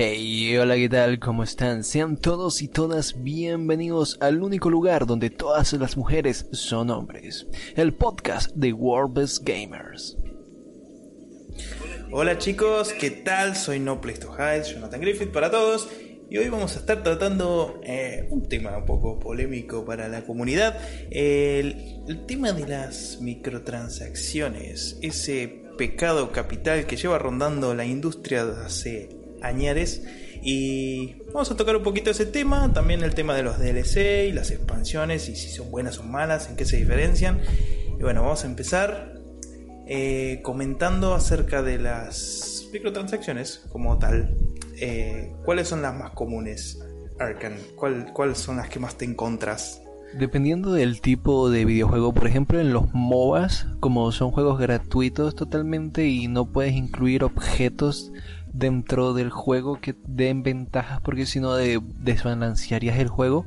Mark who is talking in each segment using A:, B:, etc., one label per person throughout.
A: Hey, hola, ¿qué tal? ¿Cómo están? Sean todos y todas bienvenidos al único lugar donde todas las mujeres son hombres, el podcast de World Best Gamers.
B: Hola chicos, ¿qué tal? Soy No Place to Jonathan Griffith para todos. Y hoy vamos a estar tratando eh, un tema un poco polémico para la comunidad. El, el tema de las microtransacciones. Ese pecado capital que lleva rondando la industria hace añares. Y vamos a tocar un poquito ese tema, también el tema de los DLC y las expansiones y si son buenas o malas, en qué se diferencian. Y bueno, vamos a empezar eh, comentando acerca de las microtransacciones como tal. Eh, ¿Cuáles son las más comunes, Arkan? ¿Cuál, ¿Cuáles son las que más te encontras?
A: Dependiendo del tipo de videojuego, por ejemplo en los MOBAs, como son juegos gratuitos totalmente y no puedes incluir objetos dentro del juego que den ventajas porque si no de, desbalancearías el juego.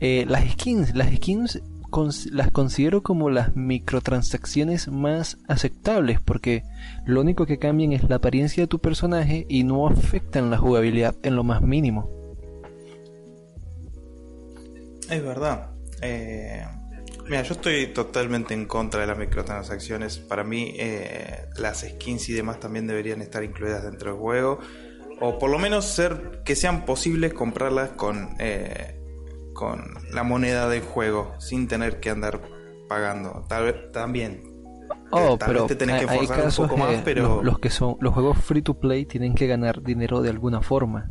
A: Eh, las skins, las skins las considero como las microtransacciones más aceptables porque lo único que cambian es la apariencia de tu personaje y no afectan la jugabilidad en lo más mínimo.
B: Es verdad. Eh, mira, yo estoy totalmente en contra de las microtransacciones. Para mí, eh, las skins y demás también deberían estar incluidas dentro del juego. O por lo menos ser que sean posibles comprarlas con, eh, con la moneda del juego, sin tener que andar pagando. Tal vez también.
A: Oh, pero te tenés que forzar un poco más, pero los que son los juegos free to play tienen que ganar dinero de alguna forma.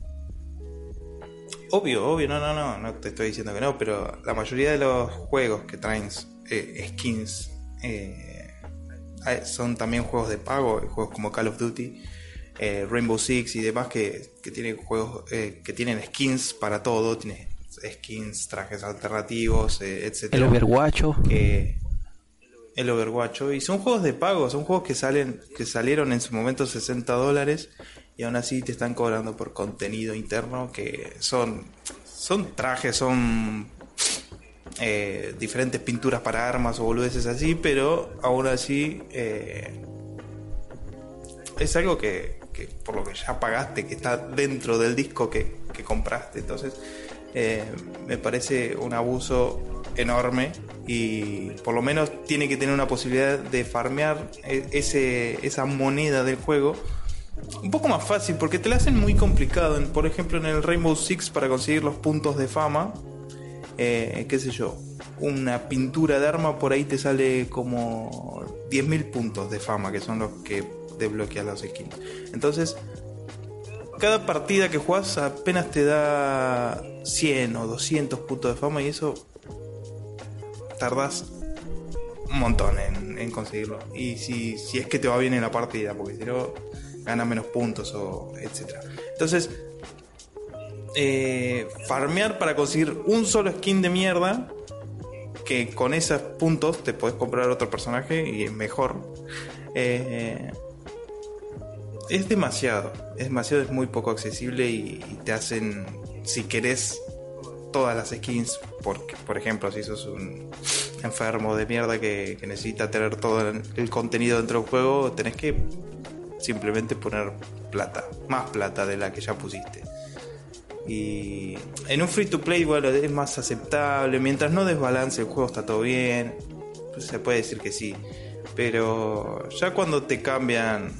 B: Obvio, obvio, no, no, no, no te estoy diciendo que no, pero la mayoría de los juegos que traen eh, skins eh, son también juegos de pago, juegos como Call of Duty, eh, Rainbow Six y demás que, tienen juegos que tienen skins para todo, tiene skins, trajes alternativos, etc.
A: El Overwatch.
B: el Overwatch. Y son juegos de pago, son juegos que salen, que salieron en su momento 60 dólares y aún así te están cobrando por contenido interno que son, son trajes, son eh, diferentes pinturas para armas o boludeces así, pero aún así eh, es algo que, por lo que ya pagaste, que está dentro del disco que, que compraste. Entonces eh, me parece un abuso enorme y por lo menos tiene que tener una posibilidad de farmear ese, esa moneda del juego un poco más fácil porque te la hacen muy complicado. Por ejemplo, en el Rainbow Six para conseguir los puntos de fama, eh, qué sé yo, una pintura de arma por ahí te sale como 10.000 puntos de fama, que son los que desbloquean los skins. Entonces, cada partida que juegas apenas te da 100 o 200 puntos de fama y eso tardas un montón en, en conseguirlo. Y si, si es que te va bien en la partida, porque si no gana menos puntos o etcétera. Entonces, eh, farmear para conseguir un solo skin de mierda que con esos puntos te puedes comprar otro personaje y es mejor. Eh, es demasiado, es demasiado, es muy poco accesible y, te hacen, si querés todas las skins, porque, por ejemplo, si sos un enfermo de mierda que, que necesita tener todo el contenido dentro del juego, tenés que simplemente poner plata, más plata de la que ya pusiste. Y en un free to play, bueno, es más aceptable. Mientras no desbalance el juego, está todo bien. Pues se puede decir que sí. Pero ya cuando te cambian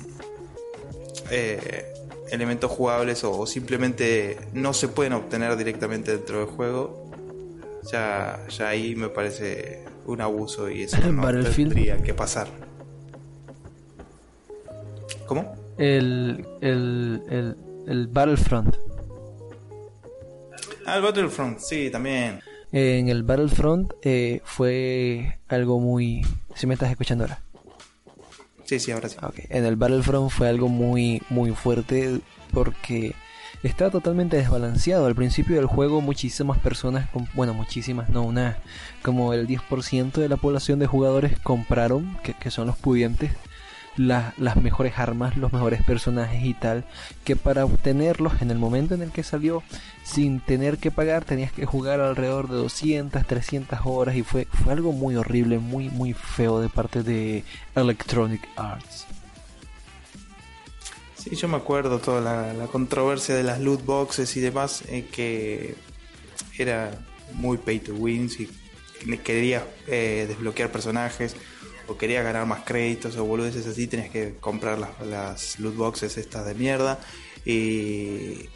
B: eh, elementos jugables o, simplemente no se pueden obtener directamente dentro del juego, ya, ya ahí me parece un abuso y eso no tendría que pasar. ¿Cómo?
A: El, el, el, el Battlefront.
B: Ah, el Battlefront, sí, también.
A: en el Battlefront eh, fue algo muy... Si me estás escuchando ahora.
B: Sí, sí, ahora sí.
A: Okay. En el Battlefront fue algo muy, muy fuerte porque está totalmente desbalanceado. Al principio del juego muchísimas personas, bueno, muchísimas, no una, como el 10% de la población de jugadores compraron, que, que son los pudientes, las mejores armas, los mejores personajes y tal, que para obtenerlos en el momento en el que salió, sin tener que pagar, tenías que jugar alrededor de 200, 300 horas y fue, fue algo muy horrible, muy, muy feo de parte de Electronic Arts.
B: Sí, yo me acuerdo toda la, controversia de las loot boxes y demás, eh, que era muy pay to win, si querías eh, desbloquear personajes o querías ganar más créditos o boludeces así, tenías que comprar las, las loot boxes estas de mierda. Y,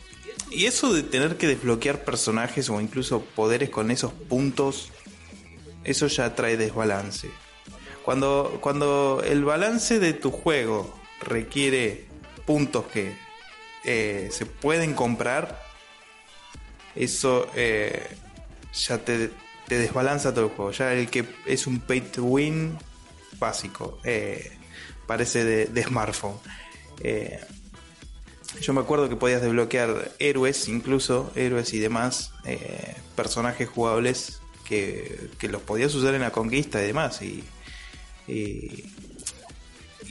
B: y eso de tener que desbloquear personajes o incluso poderes con esos puntos, eso ya trae desbalance. Cuando, cuando el balance de tu juego requiere puntos que eh, se pueden comprar, eso eh, ya te, te, desbalanza todo el juego. Ya el que es un pay to win básico, eh, parece de, smartphone. Yo me acuerdo que podías desbloquear héroes, incluso héroes y demás, eh, personajes jugables que, los podías usar en la conquista y demás. Y, y,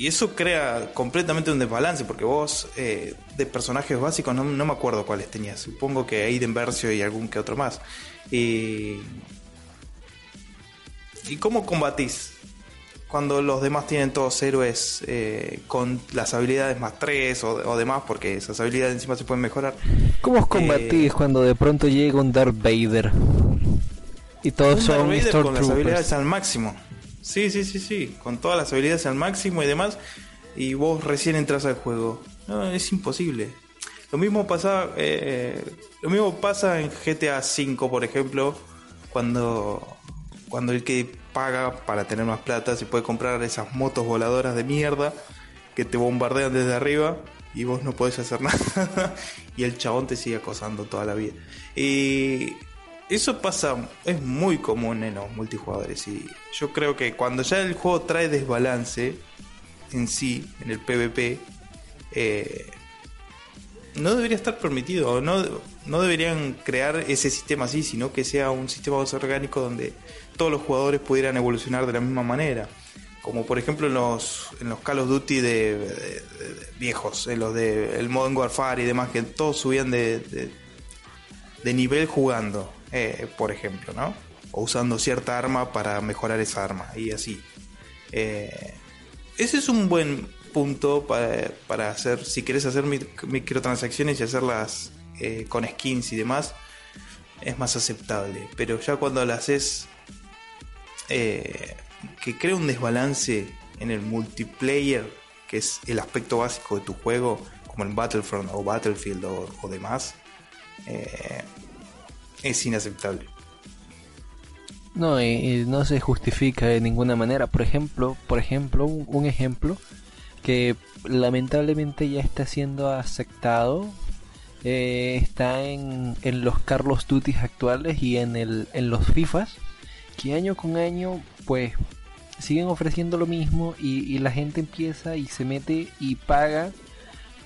B: eso crea completamente un desbalance, porque vos eh, de personajes básicos no, me acuerdo cuáles tenías. Supongo que Aiden Versio y algún que otro más. Y, ¿Y cómo combatís? Cuando los demás tienen todos héroes eh, con las habilidades más 3 o, demás, porque esas habilidades encima se pueden mejorar.
A: ¿Cómo os combatís eh, cuando de pronto llega un Darth Vader? Y todos son
B: Darth Vader con las habilidades al máximo. Sí, sí, sí, sí, con todas las habilidades al máximo y demás, y vos recién entras al juego. No, es imposible. Lo mismo pasa, eh, lo mismo pasa en GTA V, por ejemplo, cuando, cuando el que paga para tener más plata, se puede comprar esas motos voladoras de mierda que te bombardean desde arriba y vos no podés hacer nada y el chabón te sigue acosando toda la vida. Y eso pasa, es muy común en los multijugadores y yo creo que cuando ya el juego trae desbalance en sí, en el PvP, eh, no debería estar permitido, no, no deberían crear ese sistema así, sino que sea un sistema más orgánico donde todos los jugadores pudieran evolucionar de la misma manera. Como por ejemplo en los, en los Call of Duty de, viejos, en los de el Modern Warfare y demás, que todos subían de, de, nivel jugando, eh, por ejemplo, ¿no? O usando cierta arma para mejorar esa arma y así. Eh, ese es un buen punto para, para hacer, si quieres hacer microtransacciones y hacerlas eh, con skins y demás, es más aceptable. Pero ya cuando las haces eh, que crea un desbalance en el multiplayer, que es el aspecto básico de tu juego, como en Battlefront o Battlefield o, demás, eh, es inaceptable.
A: No, y, no se justifica de ninguna manera. Por ejemplo, por ejemplo, un, ejemplo que lamentablemente ya está siendo aceptado eh, está en, en, los Carlos Duty actuales y en, el, en los FIFAs que año con año pues siguen ofreciendo lo mismo y, la gente empieza y se mete y paga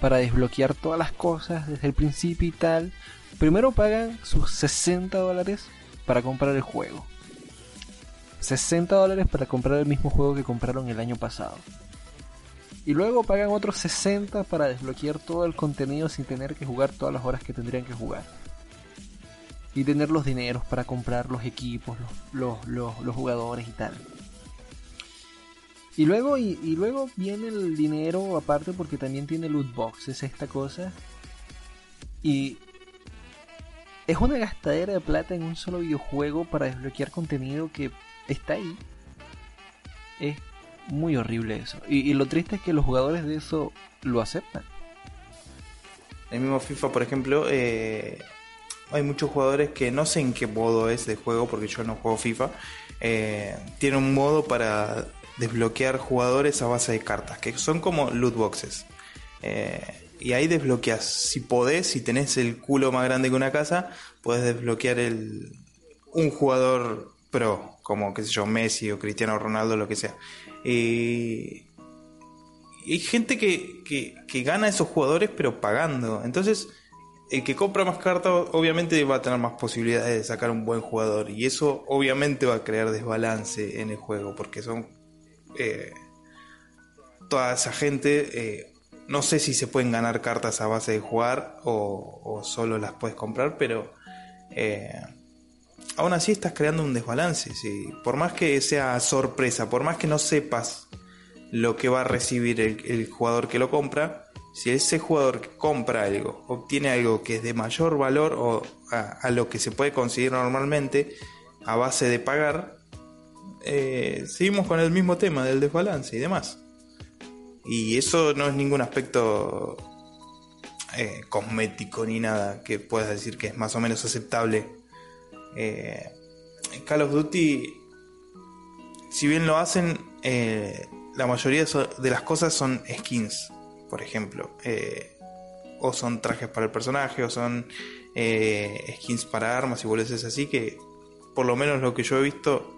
A: para desbloquear todas las cosas desde el principio y tal. Primero pagan sus 60 dólares para comprar el juego. 60 dólares para comprar el mismo juego que compraron el año pasado. Y luego pagan otros 60 para desbloquear todo el contenido sin tener que jugar todas las horas que tendrían que jugar y tener los dineros para comprar los equipos, los, los, jugadores y tal. Y luego, y, luego viene el dinero aparte porque también tiene loot boxes esta cosa. Y es una gastadera de plata en un solo videojuego para desbloquear contenido que está ahí. Es muy horrible eso. Y, y lo triste es que los jugadores de eso lo aceptan.
B: El mismo FIFA, por ejemplo, eh, hay muchos jugadores que no sé en qué modo es de juego, porque yo no juego FIFA. Eh, tiene un modo para desbloquear jugadores a base de cartas, que son como loot boxes. Eh, y ahí desbloqueas, si podés, si tenés el culo más grande que una casa, puedes desbloquear el, un jugador pro, como qué sé yo, Messi o Cristiano Ronaldo, lo que sea. Y, hay gente que, que, que gana esos jugadores pero pagando. Entonces el que compra más cartas obviamente va a tener más posibilidades de sacar un buen jugador. Y eso obviamente va a crear desbalance en el juego porque son eh, toda esa gente eh, no sé si se pueden ganar cartas a base de jugar o, solo las puedes comprar pero eh, aún así estás creando un desbalance. Por más que sea sorpresa por más que no sepas lo que va a recibir el jugador que lo compra Si ese jugador que compra algo obtiene algo que es de mayor valor o a, lo que se puede conseguir normalmente a base de pagar, eh, seguimos con el mismo tema del desbalance y demás. Y eso no es ningún aspecto eh, cosmético ni nada que puedas decir que es más o menos aceptable. Eh, Call of Duty, si bien lo hacen, la mayoría de las cosas son skins, por ejemplo. o son trajes para el personaje, o son skins para armas y boludeces así que, por lo menos lo que yo he visto,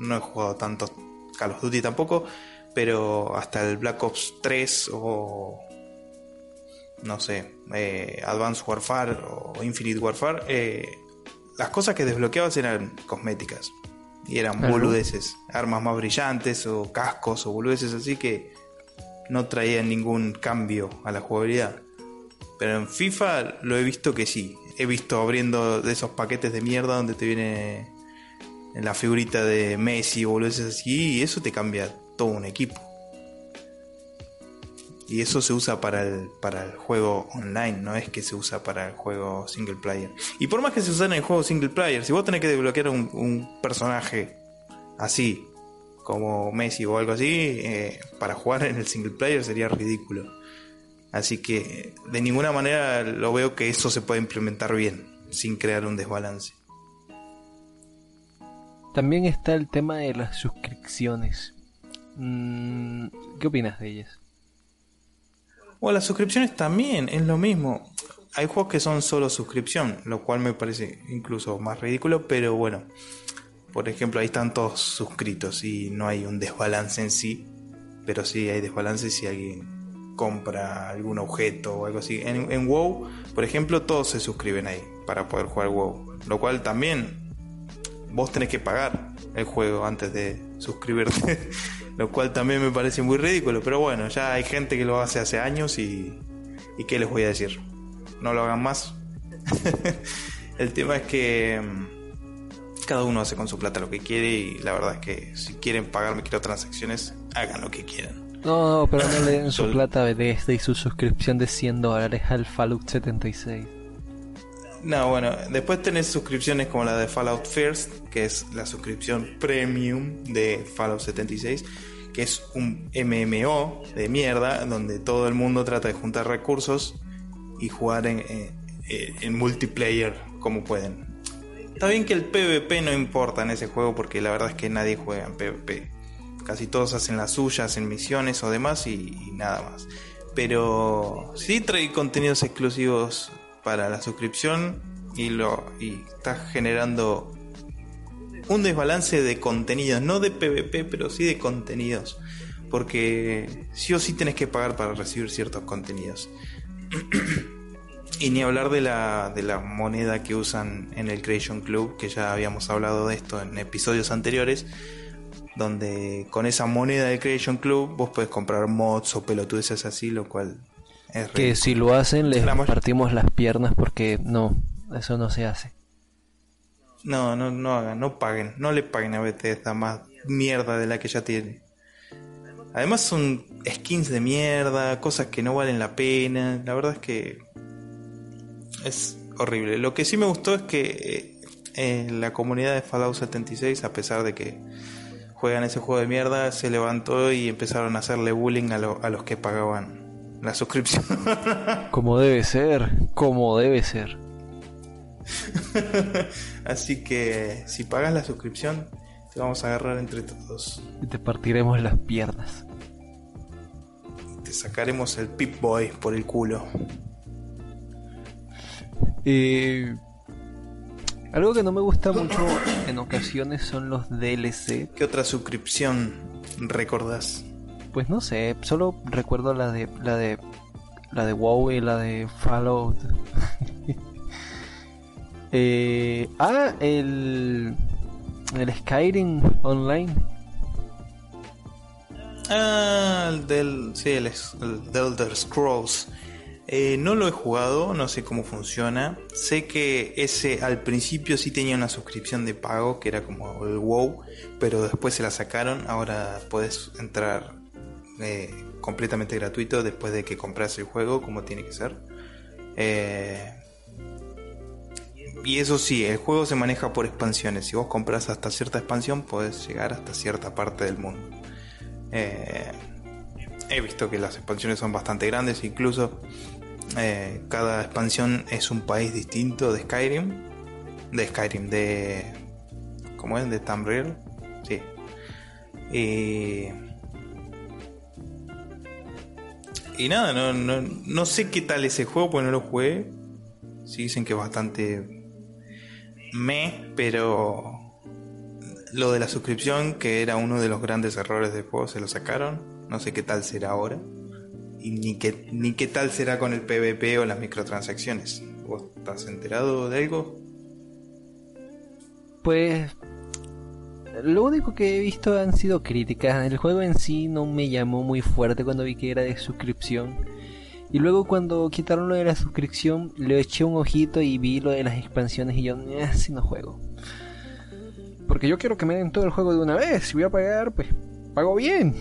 B: no he jugado tanto Call of Duty tampoco, pero hasta el Black Ops 3 o no sé, eh, Advanced Warfare o Infinite Warfare, eh, las cosas que desbloqueabas eran cosméticas. Y eran boludeces, armas más brillantes o cascos o boludeces así que no traían ningún cambio a la jugabilidad. Pero en FIFA lo he visto que sí. He visto abriendo de esos paquetes de mierda donde te viene la figurita de Messi o boludeces así y eso te cambia todo un equipo. Y eso se usa para el, para el juego online, no es que se usa para el juego single player. Y por más que se use en el juego single player, si vos tenés que desbloquear un, personaje así, como Messi o algo así, eh, para jugar en el single player sería ridículo. Así que de ninguna manera lo veo que eso se puede implementar bien, sin crear un desbalance.
A: También está el tema de las suscripciones. Mm, ¿Qué opinas de ellas?
B: O las suscripciones también, es lo mismo. Hay juegos que son solo suscripción, lo cual me parece incluso más ridículo, pero bueno. Por ejemplo, ahí están todos suscritos y no hay un desbalance en sí, pero sí hay desbalance si alguien compra algún objeto o algo así. En, WoW, por ejemplo, todos se suscriben ahí para poder jugar WoW, lo cual también vos tenés que pagar el juego antes de suscribirte. lo cual también me parece muy ridículo, pero bueno, ya hay gente que lo hace hace años y, y ¿qué les voy a decir? No lo hagan más. el tema es que mm, cada uno hace con su plata lo que quiere y la verdad es que si quieren pagar microtransacciones, hagan lo que quieran.
A: No, no pero no le den su plata de este y su suscripción de 100 dólares al Fallout 76.
B: No, bueno, después tenés suscripciones como la de Fallout First, que es la suscripción premium de Fallout 76, que es un MMO de mierda, donde todo el mundo trata de juntar recursos y jugar en, en, multiplayer como pueden. Está bien que el PvP no importa en ese juego porque la verdad es que nadie juega en PvP. Casi todos hacen las suyas en misiones o demás y, nada más. Pero sí trae contenidos exclusivos para la suscripción y lo y está generando un desbalance de contenidos, no de PvP, pero sí de contenidos, porque sí o sí tenés que pagar para recibir ciertos contenidos. y ni hablar de la, de la moneda que usan en el Creation Club, que ya habíamos hablado de esto en episodios anteriores, donde con esa moneda del Creation Club vos puedes comprar mods o pelotudeces así, lo cual
A: que si lo hacen les partimos las piernas porque no, eso no se hace.
B: No, no, no hagan, no paguen, no le paguen a Bethesda más mierda de la que ya tiene. Además son skins de mierda, cosas que no valen la pena. La verdad es que es horrible. Lo que sí me gustó es que eh, la comunidad de Fallout 76, a pesar de que juegan ese juego de mierda, se levantó y empezaron a hacerle bullying a, a los que pagaban la suscripción.
A: como debe ser, como debe ser.
B: Así que si pagas la suscripción, te vamos a agarrar entre todos.
A: Y te partiremos las piernas.
B: Te sacaremos el Pip Boy por el culo.
A: Eh, algo que no me gusta mucho en ocasiones son los DLC.
B: ¿Qué otra suscripción recordás?
A: Pues no sé, solo recuerdo la de la de la de WoW y la de Fallout. eh, ah, el el Skyrim online.
B: Ah, el del sí, el, el Elder Scrolls. Eh, no lo he jugado, no sé cómo funciona. Sé que ese al principio sí tenía una suscripción de pago, que era como el WoW, pero después se la sacaron. Ahora puedes entrar eh, completamente gratuito después de que compras el juego, como tiene que ser. Eh, y eso sí, el juego se maneja por expansiones. Si vos compras hasta cierta expansión, podés llegar hasta cierta parte del mundo. He visto que las expansiones son bastante grandes, incluso cada expansión es un país distinto de Skyrim. De Skyrim, de. ¿Cómo es? De Tamriel. Sí. Y y nada, no, no, no sé qué tal ese juego, porque no lo jugué. Sí dicen que es bastante me, pero lo de la suscripción, que era uno de los grandes errores del juego, se lo sacaron. No sé qué tal será ahora. Ni qué, ni qué tal será con el PvP o las microtransacciones. ¿Vos estás enterado de algo?
A: Pues lo único que he visto han sido críticas. El juego en sí no me llamó muy fuerte cuando vi que era de suscripción. Y luego cuando quitaron lo de la suscripción, le eché un ojito y vi lo de las expansiones y yo, así no juego. Porque yo quiero que me den todo el juego de una vez. Si voy a pagar, pues pago bien.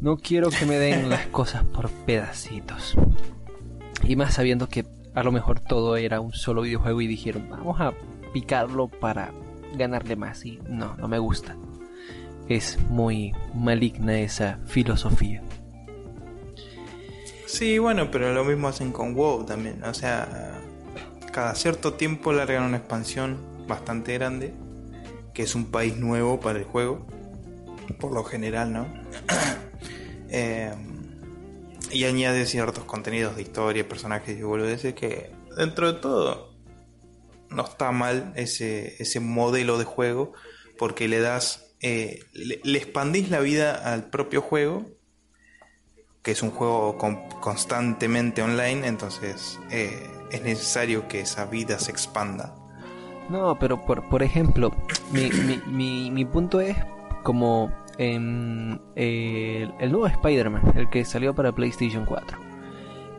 A: No quiero que me den las cosas por pedacitos. Y más sabiendo que a lo mejor todo era un solo videojuego y dijeron, vamos a picarlo para ganarle más y no, no me gusta. Es muy maligna esa filosofía.
B: Sí, bueno, pero lo mismo hacen con WoW también. O sea, cada cierto tiempo largan una expansión bastante grande, que es un país nuevo para el juego, por lo general, ¿no? Eh, y añade ciertos contenidos de historia, personajes y boludeces que dentro de todo no está mal ese, ese modelo de juego porque le das, eh, le, expandís la vida al propio juego, que es un juego constantemente online, entonces eh, es necesario que esa vida se expanda.
A: No, pero por, por ejemplo, mi, mi, mi, punto es como en el, el nuevo Spider-Man, el que salió para PlayStation 4.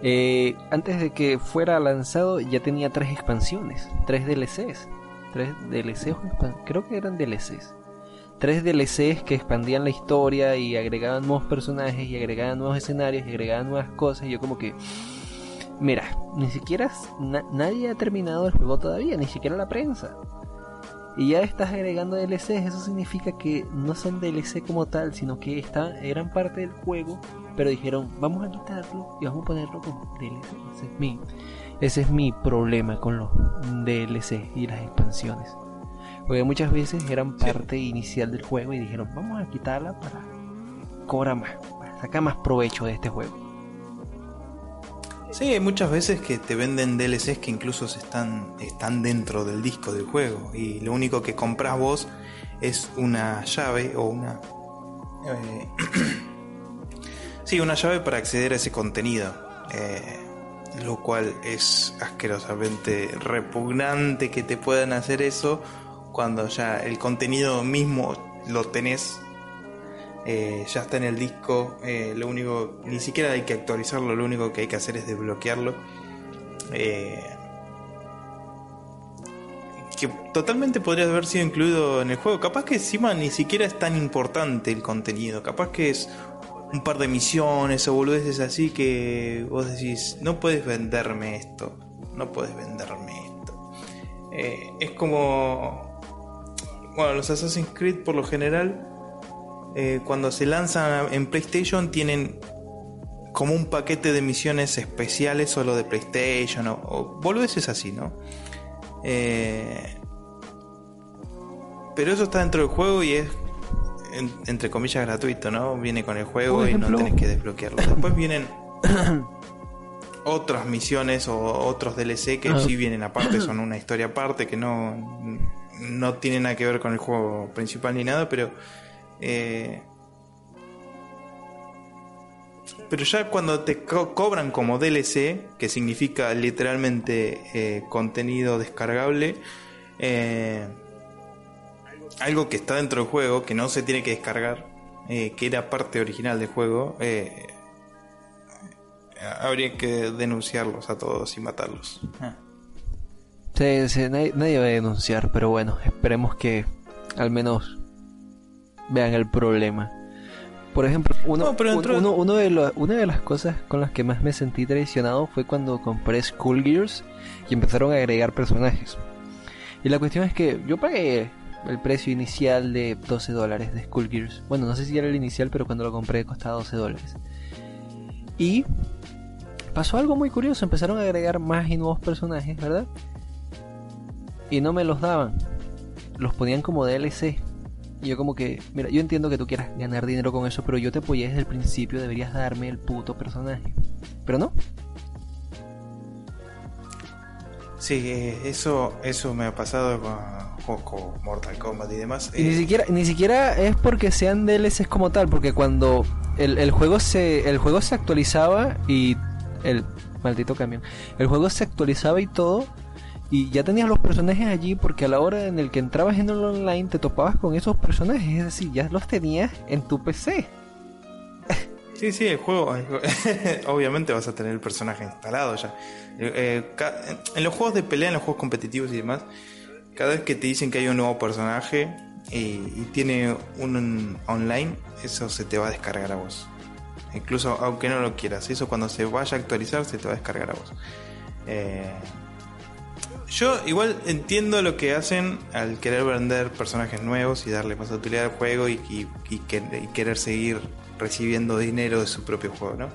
A: Eh, antes de que fuera lanzado ya tenía tres expansiones, tres DLCs. Tres DLCs, creo que eran DLCs. Tres DLCs que expandían la historia y agregaban nuevos personajes y agregaban nuevos escenarios y agregaban nuevas cosas. Y yo como que... Mira, ni siquiera nadie ha terminado el juego todavía, ni siquiera la prensa. Y ya estás agregando DLCs, eso significa que no son DLC como tal, sino que están, eran parte del juego pero dijeron, vamos a quitarlo y vamos a ponerlo como DLC. Ese es mi, ese es mi problema con los DLC y las expansiones. Porque muchas veces eran parte inicial del juego y dijeron, vamos a quitarla para cobrar más, para sacar más provecho de este juego.
B: Sí, hay muchas veces que te venden DLCs que incluso están, están dentro del disco del juego y lo único que compras vos es una llave o una... Eh, Sí, una llave para acceder a ese contenido. Eh, lo cual es asquerosamente repugnante que te puedan hacer eso cuando ya el contenido mismo lo tenés. Eh, ya está en el disco, eh, lo único, ni siquiera hay que actualizarlo, lo único que hay que hacer es desbloquearlo. que totalmente podría haber sido incluido en el juego. Capaz que encima ni siquiera es tan importante el contenido. Capaz que es un par de misiones o boludeces así que vos decís, no puedes venderme esto, no puedes venderme esto. Eh, es como, bueno, los Assassin's Creed por lo general, eh, cuando se lanzan en PlayStation tienen como un paquete de misiones especiales solo de PlayStation o, o boludeces así, ¿no? Eh, pero eso está dentro del juego y es entre comillas gratuito, ¿no? Viene con el juego y no tenés que desbloquearlo. Después vienen otras misiones o otros DLC que sí vienen aparte, son una historia aparte que no, no tiene nada que ver con el juego principal ni nada, pero eh, pero ya cuando te cobran como DLC, que significa literalmente eh, contenido descargable, eh, algo que está dentro del juego, que no se tiene que descargar, que era parte original del juego, habría que denunciarlos a todos y matarlos. Ah.
A: Nadie, va a denunciar, pero bueno, esperemos que al menos vean el problema. Por ejemplo, uno,
B: No, pero
A: un-
B: dentro de-
A: uno, uno de lo- una de las cosas con las que más me sentí traicionado fue cuando compré Skullgears y empezaron a agregar personajes. Y la cuestión es que yo pagué el precio inicial de 12 dólares de Skullgears. Bueno, no sé si era el inicial, pero cuando lo compré costaba 12 dólares. Y pasó algo muy curioso, empezaron a agregar más y nuevos personajes, ¿verdad? Y no me los daban. Los ponían como DLC. Y yo como que, mira, yo entiendo que tú quieras ganar dinero con eso, pero yo te apoyé desde el principio, deberías darme el puto personaje. Pero no.
B: Sí, eh, eso, eso me ha pasado con como Mortal Kombat y demás.
A: Y ni
B: Eh,
A: siquiera, ni siquiera es porque sean DLCs como tal, porque cuando el, el juego se. el juego se actualizaba y. el maldito camión. El juego se actualizaba y todo. Y ya tenías los personajes allí porque a la hora en el que entrabas en el online te topabas con esos personajes. Es decir, ya los tenías en tu PC.
B: Sí, sí, el juego, obviamente vas a tener el personaje instalado ya. Eh, en los juegos de pelea, en los juegos competitivos y demás, cada vez que te dicen que hay un nuevo personaje y, y tiene un online, eso se te va a descargar a vos. Incluso aunque no lo quieras, eso cuando se vaya a actualizar se te va a descargar a vos. Eh, yo igual entiendo lo que hacen al querer vender personajes nuevos y darle más utilidad al juego y, y- que- y querer seguir recibiendo dinero de su propio juego, ¿no?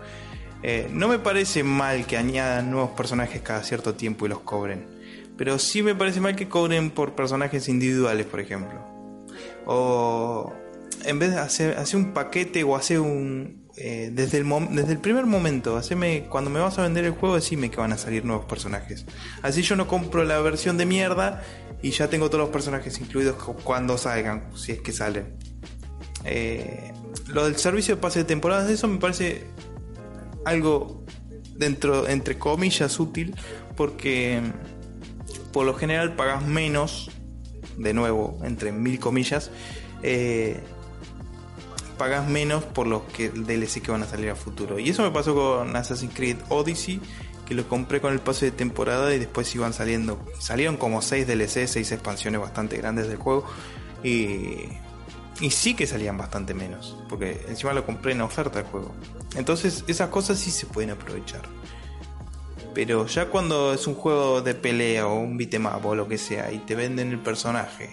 B: Eh, no me parece mal que añadan nuevos personajes cada cierto tiempo y los cobren. Pero sí me parece mal que cobren por personajes individuales, por ejemplo. O en vez de hacer, hacer un paquete o hacer un... eh, desde, el desde el primer momento, haceme, cuando me vas a vender el juego, decime que van a salir nuevos personajes. Así yo no compro la versión de mierda y ya tengo todos los personajes incluidos cu- cuando salgan, si es que salen. Eh, lo del servicio de pase de temporadas, eso me parece algo dentro, entre comillas, útil, porque por lo general pagas menos, de nuevo, entre mil comillas, eh, pagas menos por los que DLC que van a salir a futuro. Y eso me pasó con Assassin's Creed Odyssey, que lo compré con el pase de temporada y después iban saliendo. Salieron como 6 DLC, 6 expansiones bastante grandes del juego. Y, sí que salían bastante menos, porque encima lo compré en oferta el juego. Entonces esas cosas sí se pueden aprovechar. Pero ya cuando es un juego de pelea o un beat'em up o lo que sea y te venden el personaje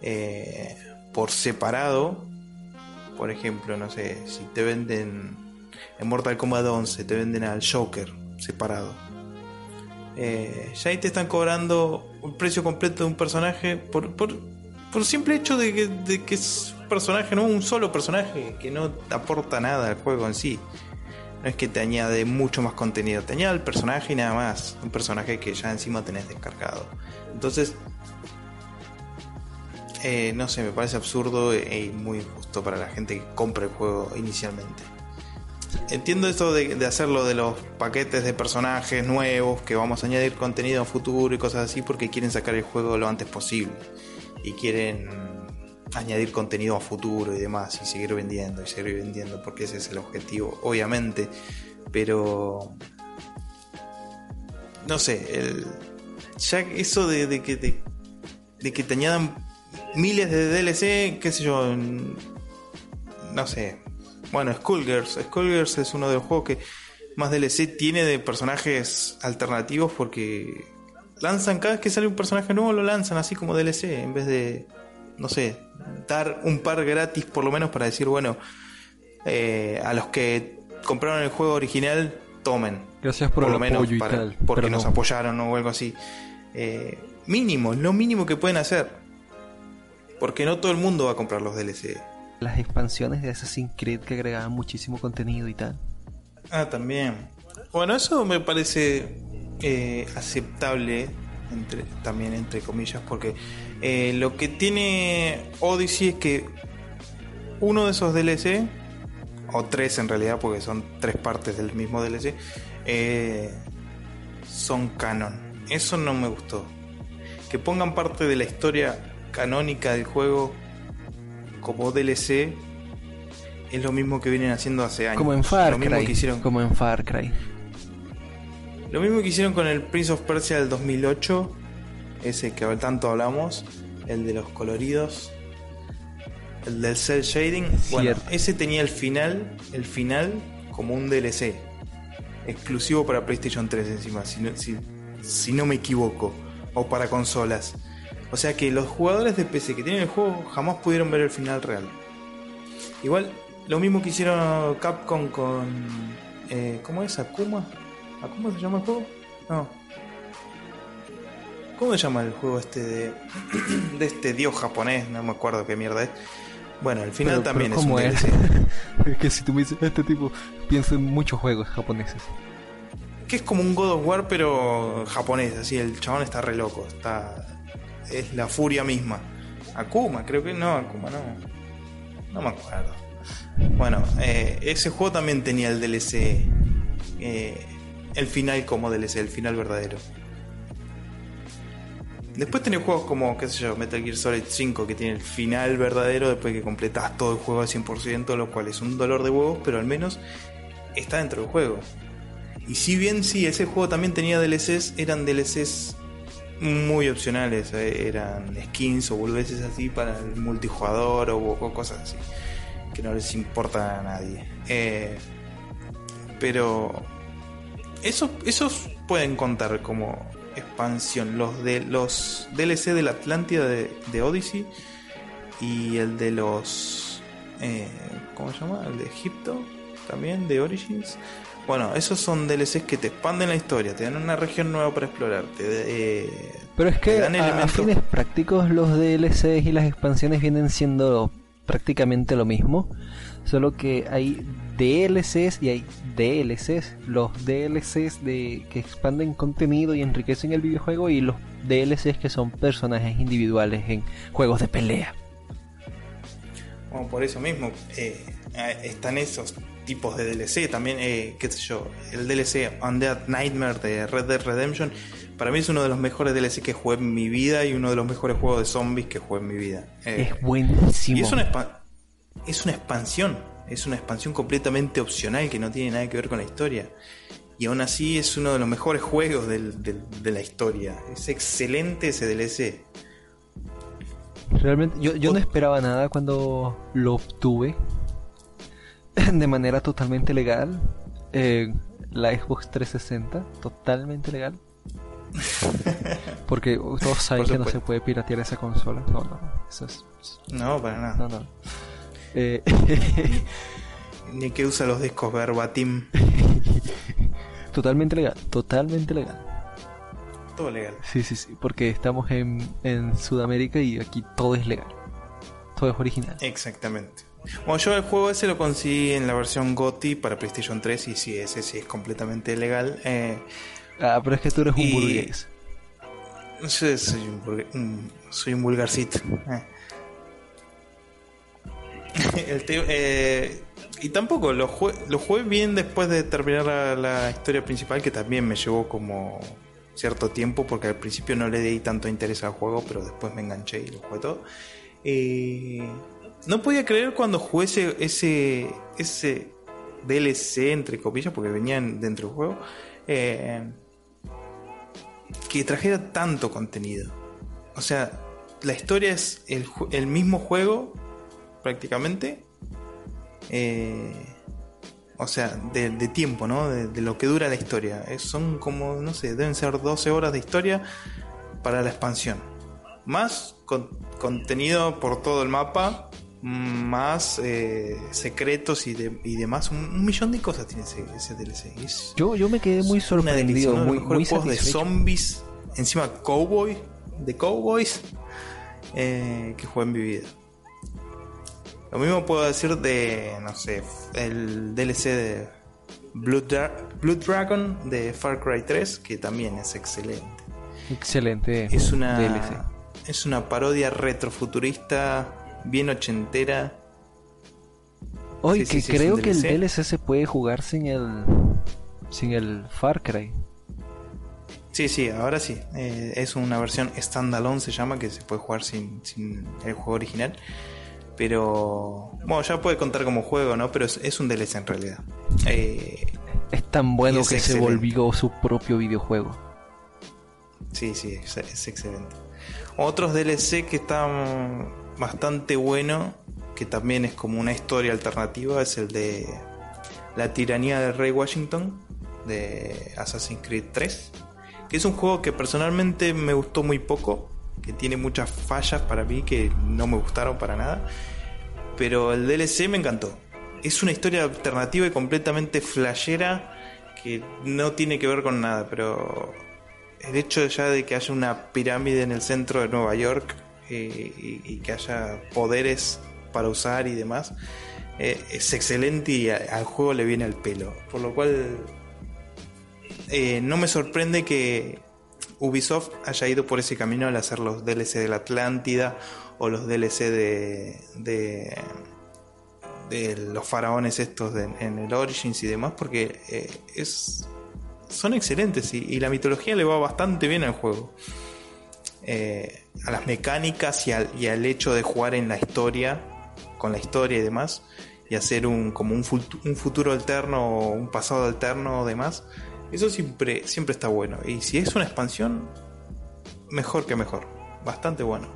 B: eh, por separado, por ejemplo, no sé, si te venden en Mortal Kombat 11, te venden al Joker separado. Eh, ya ahí te están cobrando un precio completo de un personaje por, por, por simple hecho de que, de que es un personaje, no un solo personaje que no aporta nada al juego en sí. No es que te añade mucho más contenido, te añade el personaje y nada más. Un personaje que ya encima tenés descargado. Entonces, eh, no sé, me parece absurdo y muy injusto para la gente que compra el juego inicialmente. Entiendo esto de, hacerlo de los paquetes de personajes nuevos, que vamos a añadir contenido a futuro y cosas así, porque quieren sacar el juego lo antes posible. Y quieren añadir contenido a futuro y demás, y seguir vendiendo, y seguir vendiendo, porque ese es el objetivo, obviamente. Pero... No sé, el, ya eso de, de que te, de que te añadan miles de DLC, qué sé yo, no sé. Bueno, Skullgirls. Skullgirls es uno de los juegos que más DLC tiene de personajes alternativos porque lanzan cada vez que sale un personaje nuevo lo lanzan así como DLC en vez de no sé dar un par gratis por lo menos para decir bueno eh, a los que compraron el juego original tomen
A: Gracias por,
B: por
A: el
B: lo menos
A: apoyo y
B: para-
A: tal.
B: porque nos
A: no.
B: apoyaron o algo así. Eh, mínimo, lo mínimo que pueden hacer. Porque no todo el mundo va a comprar los DLC.
A: Las expansiones de Assassin's Creed que agregaban muchísimo contenido y tal.
B: Ah, también. Bueno, eso me parece eh, aceptable, entre, también entre comillas, porque eh, lo que tiene Odyssey es que uno de esos DLC, o tres en realidad, porque son tres partes del mismo DLC, eh, son canon. Eso no me gustó. Que pongan parte de la historia canónica del juego como DLC es lo mismo que vienen haciendo hace años.
A: Como en Far
B: lo mismo
A: Cry.
B: que hicieron
A: Como en Far Cry.
B: lo mismo que hicieron con el Prince of Persia del 2008, ese que tanto hablamos, el de los coloridos. El del cel shading, bueno, ese tenía el final, el final como un DLC exclusivo para PlayStation 3 encima, si no, si no me equivoco, o para consolas. O sea que los jugadores de PC que tienen el juego jamás pudieron ver el final real. Igual, lo mismo que hicieron Capcom con. Eh, ¿Cómo es? ¿Akuma? ¿Akuma se llama el juego? No. ¿Cómo se llama el juego este de, de este dios japonés? No me acuerdo qué mierda es. Bueno, al final también es un
A: es? es que si tú me dices, este tipo piensa en muchos juegos japoneses.
B: Que es como un God of War, pero japonés, así, el chabón está re loco, está es la furia misma. Akuma, creo que no, Akuma no. No me acuerdo. Bueno, eh, ese juego también tenía el DLC. Eh, el final como DLC, el final verdadero. Después tenía juegos como, qué sé yo, Metal Gear Solid 5 que tiene el final verdadero después que completas todo el juego al 100%, lo cual es un dolor de huevos, pero al menos está dentro del juego. Y si bien sí, ese juego también tenía DLCs, eran DLCs muy opcionales, eh, eran skins o boludeces así para el multijugador o, cosas así, que no les importa a nadie. Eh, pero esos, esos pueden contar como expansión, los de los DLC de la Atlántida de, Odyssey y el de los eh, ¿cómo se llama? el de Egipto también de Origins bueno, esos son DLCs que te expanden la historia, te dan una región nueva para explorar.
A: Eh, Pero es que a, fines prácticos los DLCs y las expansiones vienen siendo prácticamente lo mismo, solo que hay DLCs y hay DLCs. Los DLCs de que expanden contenido y enriquecen el videojuego y los DLCs que son personajes individuales en juegos de pelea.
B: Bueno, por eso mismo eh, están esos tipos de DLC. También, eh, qué sé yo, el DLC Undead Nightmare de Red Dead Redemption. Para mí es uno de los mejores DLC que jugué en mi vida y uno de los mejores juegos de zombies que jugué en mi vida.
A: Eh, es buenísimo.
B: Y es una, es una expansión. Es una expansión completamente opcional que no tiene nada que ver con la historia. Y aún así es uno de los mejores juegos de la historia. Es excelente ese DLC.
A: Realmente, yo, yo no esperaba nada cuando lo obtuve. de manera totalmente legal. Eh, la Xbox 360, totalmente legal. Porque todos saben que no se puede piratear esa consola. No, no, eso es.
B: No, para nada.
A: No, no. Eh,
B: Ni que usa los discos verbatim.
A: totalmente legal, totalmente legal.
B: Todo legal.
A: Sí, sí, sí, porque estamos en, en Sudamérica y aquí todo es legal. Todo es original.
B: Exactamente. Bueno, yo el juego ese lo conseguí en la versión GOTI para PlayStation 3 y sí, ese sí es completamente legal. Eh,
A: ah, pero es que tú eres un burgués.
B: Soy, soy, un, soy un vulgarcito. Eh. Eh, y tampoco lo, lo jugué bien después de terminar la, historia principal, que también me llevó como cierto tiempo, porque al principio no le di tanto interés al juego, pero después me enganché y lo jugué todo. Eh, no podía creer cuando jugué ese, ese, DLC, entre comillas, porque venían dentro del juego, eh, que trajera tanto contenido. O sea, la historia es el, mismo juego, prácticamente. Eh, o sea, de, tiempo, ¿no? De, lo que dura la historia. son como, no sé, deben ser 12 horas de historia para la expansión. Más contenido por todo el mapa más eh, secretos y, demás. Un, millón de cosas tiene ese, DLC.
A: yo, yo me quedé muy sorprendido. muy, muy
B: de zombies. Encima, cowboy. De cowboys. Eh, que jugué en mi vida. Lo mismo puedo decir de, no sé, el DLC de Blood, Dragon de Far Cry 3, que también es excelente.
A: Excelente.
B: Es una, DLC. Es una parodia retrofuturista bien ochentera.
A: Hoy que creo que el DLC se puede jugar sin el sin el Far Cry.
B: Sí, sí, ahora sí. Eh, es una versión standalone, se llama, que se puede jugar sin, el juego original. Pero, bueno, ya puede contar como juego, ¿no? Pero es, un DLC en realidad.
A: Eh, es tan bueno que se volvió su propio videojuego.
B: Sí, sí, es, es excelente. Otros DLC que están bastante bueno, que también es como una historia alternativa, es el de La tiranía del rey Washington de Assassin's Creed 3, que es un juego que personalmente me gustó muy poco, que tiene muchas fallas para mí que no me gustaron para nada, pero el DLC me encantó. Es una historia alternativa y completamente flashera que no tiene que ver con nada, pero el hecho ya de que haya una pirámide en el centro de Nueva York eh, y, que haya poderes para usar y demás, eh, es excelente y al juego le viene al pelo. Por lo cual eh, no me sorprende que Ubisoft haya ido por ese camino al hacer los DLC de la Atlántida o los DLC de, de, los faraones estos en el Origins y demás, porque es son excelentes y, la mitología le va bastante bien al juego. A las mecánicas y al, hecho de jugar en la historia, con la historia y demás, y hacer un, como un, futuro alterno o un pasado alterno o demás, eso siempre, siempre está bueno. Y si es una expansión, mejor que mejor. Bastante bueno.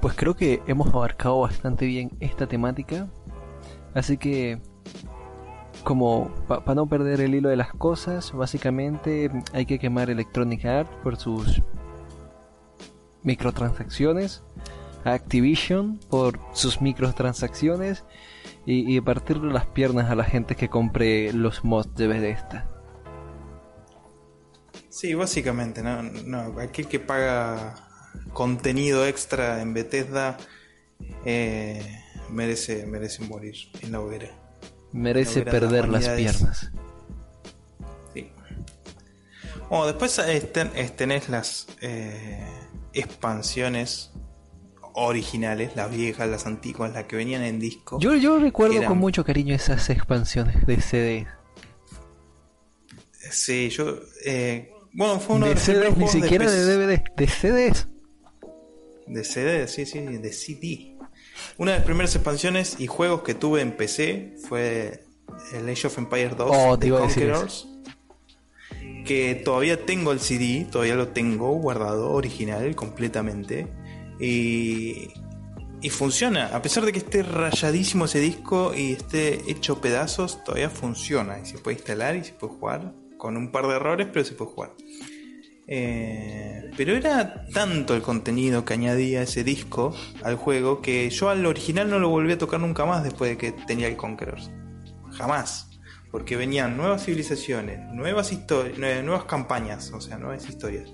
A: Pues creo que hemos abarcado bastante bien esta temática Así que, como para no perder el hilo de las cosas, básicamente hay que quemar Electronic Arts por sus microtransacciones, Activision por sus microtransacciones y, y partirle las piernas a la gente que compre los mods de Bethesda.
B: Sí, básicamente, no, no, aquel que paga contenido extra en Bethesda eh, merece, merece morir en la hoguera.
A: Merece perder las, piernas.
B: Sí. Bueno, después tenés las eh, expansiones originales, las viejas, las antiguas, las que venían en disco.
A: Yo, yo recuerdo con mucho cariño esas expansiones de CD.
B: Sí, yo. Eh, bueno, fue uno de,
A: de CDs, ni siquiera de, DVD, de CDs.
B: De CD, sí, sí, de CD. Una de las primeras expansiones y juegos que tuve en PC fue el Age of Empires 2
A: oh, de Conquerors.
B: Que todavía tengo el CD, todavía lo tengo guardado, original, completamente. Y, y funciona, a pesar de que esté rayadísimo ese disco y esté hecho pedazos, todavía funciona y se puede instalar y se puede jugar con un par de errores, pero se puede jugar. Eh, pero era tanto el contenido que añadía ese disco al juego que yo al original no lo volví a tocar nunca más después de que tenía el Conquerors. Jamás. Porque venían nuevas civilizaciones, nuevas historias, nuevas campañas, o sea, nuevas historias.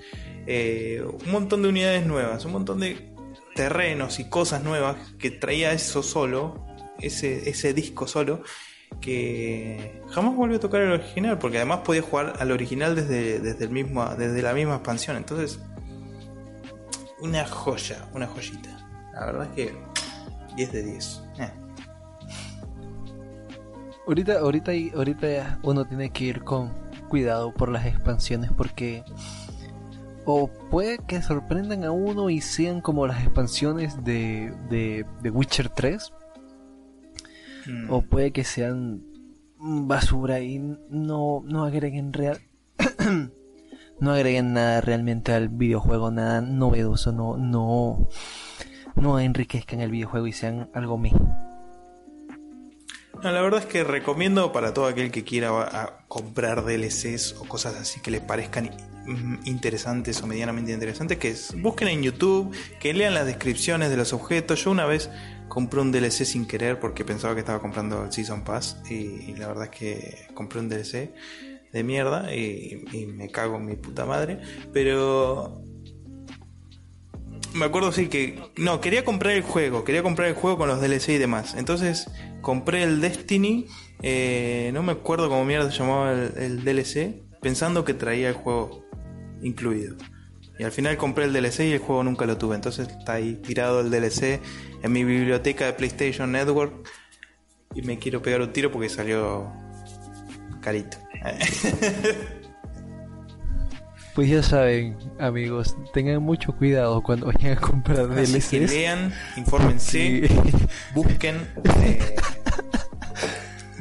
B: Eh, un montón de unidades nuevas, un montón de terrenos y cosas nuevas que traía eso solo, ese, ese disco solo, que jamás volvió a tocar el original, porque además podía jugar al original desde, desde, el mismo, desde la misma expansión. Entonces, una joya, una joyita. La verdad es que 10 de 10. Eh.
A: Ahorita, ahorita, ahorita uno tiene que ir con cuidado por las expansiones porque o puede que sorprendan a uno y sean como las expansiones de, de, de Witcher 3 Mm. O puede que sean basura y no, no agreguen real. no agreguen nada realmente al videojuego, nada novedoso, no, no, no enriquezcan el videojuego y sean algo.
B: No, la verdad es que recomiendo para todo aquel que quiera comprar DLCs o cosas así que les parezcan interesantes o medianamente interesantes, que busquen en YouTube, que lean las descripciones de los objetos. Yo una vez compré un DLC sin querer porque pensaba que estaba comprando el Season Pass y, la verdad es que compré un DLC de mierda y, me cago en mi puta madre. Pero me acuerdo sí que no quería comprar el juego, quería comprar el juego con los DLC y demás. Entonces compré el Destiny, eh, no me acuerdo cómo mierda se llamaba el DLC, pensando que traía el juego incluido. Y al final compré el DLC y el juego nunca lo tuve. Entonces está ahí tirado el DLC en mi biblioteca de PlayStation Network. Y me quiero pegar un tiro porque salió carito.
A: Pues ya saben, amigos, tengan mucho cuidado cuando vayan a comprar DLC.
B: Que lean, infórmense, busquen, eh,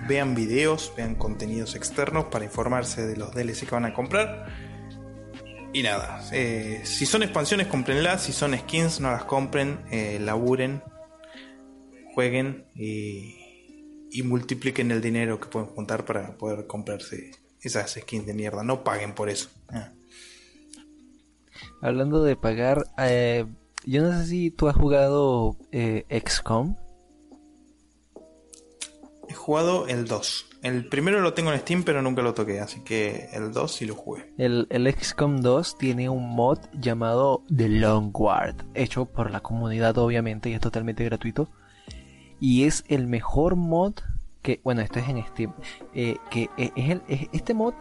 B: vean videos, vean contenidos externos para informarse de los DLC que van a comprar y nada, eh, si son expansiones, cómprenlas. Si son skins, no las compren. Eh, laburen, jueguen y, multipliquen el dinero que pueden juntar para poder comprarse esas skins de mierda. No paguen por eso. Ah.
A: Hablando de pagar, eh, yo no sé si tú has jugado XCOM.
B: Jugado el 2. El primero lo tengo en Steam, pero nunca lo toqué, así que el 2 sí lo jugué.
A: El, el XCOM 2 tiene un mod llamado The Long Guard, hecho por la comunidad obviamente y es totalmente gratuito. Y es el mejor mod que, bueno, esto es en Steam, eh, que es el, es- este mod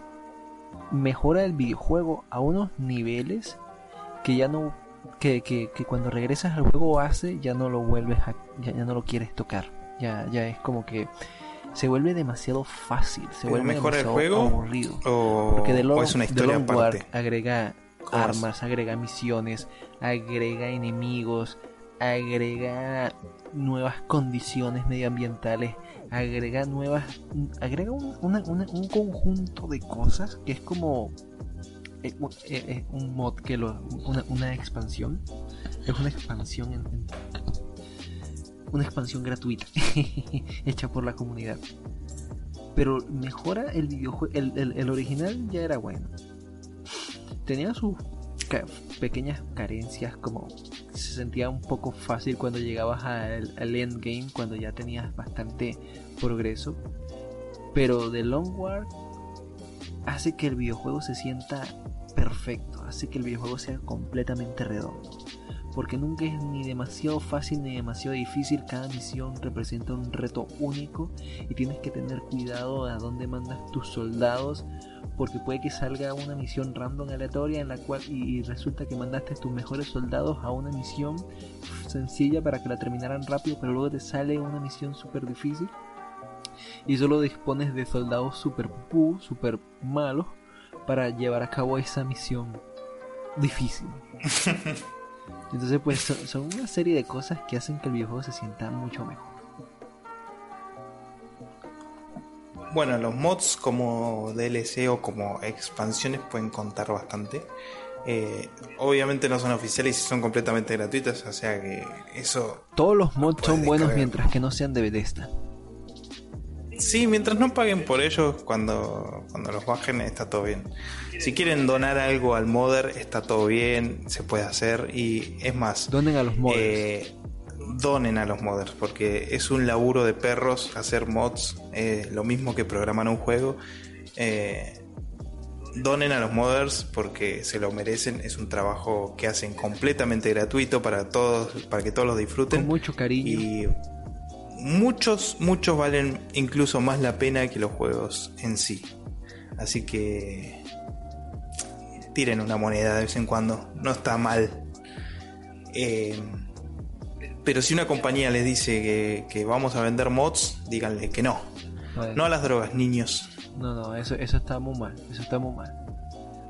A: mejora el videojuego a unos niveles que ya no, que, que, cuando regresas al juego base ya no lo vuelves a, ya, ya no lo quieres tocar. Ya, ya es como que se vuelve demasiado fácil, se
B: ¿Pero
A: vuelve
B: el
A: demasiado
B: juego?
A: aburrido.
B: O,
A: Porque Long,
B: o es una historia
A: Guard
B: aparte.
A: agrega
B: ¿Cómo es?
A: armas, agrega misiones, agrega enemigos, agrega nuevas condiciones medioambientales, agrega nuevas, agrega un, una- una- un conjunto de cosas que es como eh, un- eh, eh, un mod que lo, una, una expansión, es una expansión en- en- una expansión gratuita hecha por la comunidad. Pero mejora el videojuego. El, el- original ya era bueno. Tenía sus pequeñas carencias, como se sentía un poco fácil cuando llegabas al, endgame, cuando ya tenías bastante progreso. Pero The Long War hace que el videojuego se sienta perfecto, hace que el videojuego sea completamente redondo porque nunca es ni demasiado fácil ni demasiado difícil. Cada misión representa un reto único y tienes que tener cuidado a dónde mandas tus soldados, porque puede que salga una misión random aleatoria en la cual y, resulta que mandaste tus mejores soldados a una misión sencilla para que la terminaran rápido, pero luego te sale una misión súper difícil y solo dispones de soldados super pu, super malos para llevar a cabo esa misión difícil. Entonces, pues son, son una serie de cosas que hacen que el videojuego se sienta mucho mejor.
B: Bueno, los mods como DLC o como expansiones pueden contar bastante. Eh, obviamente no son oficiales y son completamente gratuitas, o sea que eso...
A: Todos los mods son buenos
B: descargar.
A: mientras que no sean de Bethesda.
B: Sí, mientras no paguen por ellos, cuando, cuando los bajen está todo bien. Si quieren donar algo al modder, está todo bien, se puede hacer. Y es más,
A: Donen a los modders.
B: eh, donen a los modders, porque es un laburo de perros hacer mods, eh, lo mismo que programar un juego. Eh, donen a los modders porque se lo merecen, es un trabajo que hacen completamente gratuito para todos, para que todos lo disfruten.
A: Con mucho cariño.
B: Y muchos, muchos valen incluso más la pena que los juegos en sí. Así que tiren una moneda de vez en cuando, no está mal. Eh, pero si una compañía les dice que, que vamos a vender mods, díganle que no.
A: Vale.
B: No a las drogas, niños.
A: No, no, eso, eso está muy mal. Eso está muy mal.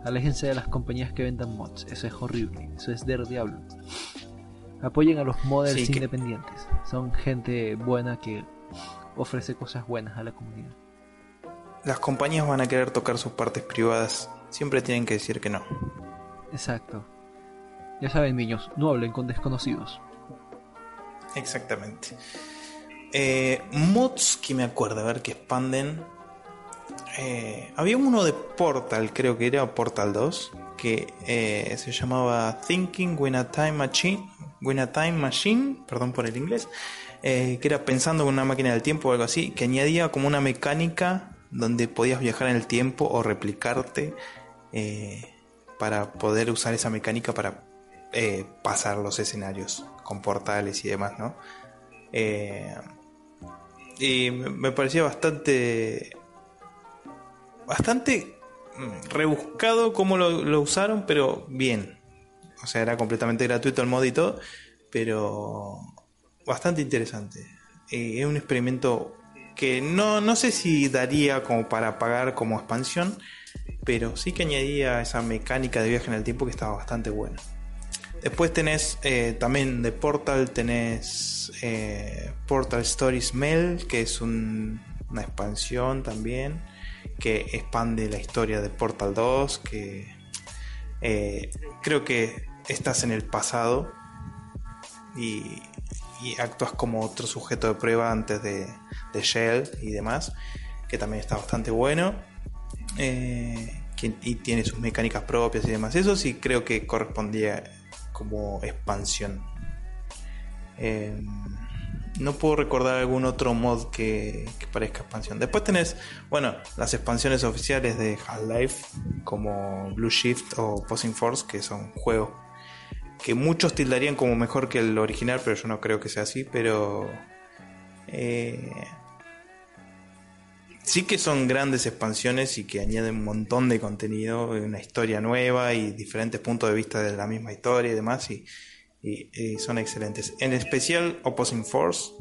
A: Aléjense de las compañías que vendan mods. Eso es horrible. Eso es del diablo. Apoyen a los modders
B: Sí, que-
A: independientes. Son gente buena que ofrece cosas buenas a la comunidad.
B: Las compañías van a querer tocar sus partes privadas. Siempre tienen que decir que no.
A: Exacto. Ya saben, niños, no hablen con desconocidos.
B: Exactamente. Eh, mods que me acuerdo, a ver que expanden. Eh, había uno de Portal, creo que era Portal 2, que eh, se llamaba Thinking When a Time Machine, When a Time Machine, perdón por el inglés, eh, que era pensando en una máquina del tiempo o algo así, que añadía como una mecánica donde podías viajar en el tiempo o replicarte eh, para poder usar esa mecánica para eh, pasar los escenarios con portales y demás, ¿no? Y me parecía bastante bastante mm, rebuscado cómo lo, lo usaron, pero bien. O sea, era completamente gratuito el mod y todo, pero bastante interesante. Es un experimento que no, no sé si daría como para pagar como expansión, pero sí que añadía esa mecánica de viaje en el tiempo que estaba bastante buena. Después tenés eh, también de Portal, tenés eh, Portal Stories Mail, que es un- una expansión también, que expande la historia de Portal 2, que Eh, creo que estás en el pasado y, actúas como otro sujeto de prueba antes de, Shell y demás, que también está bastante bueno. Eh, y tiene sus mecánicas propias y demás. Eso sí creo que correspondía como expansión. Eh, no puedo recordar algún otro mod que, parezca expansión. Después tenés, bueno, las expansiones oficiales de Half-Life, como Blue Shift o Posing Force, que son juegos que muchos tildarían como mejor que el original, pero yo no creo que sea así. Pero eh, sí que son grandes expansiones y que añaden un montón de contenido, una historia nueva y diferentes puntos de vista de la misma historia y demás. Y, son excelentes. En especial Opposing Force,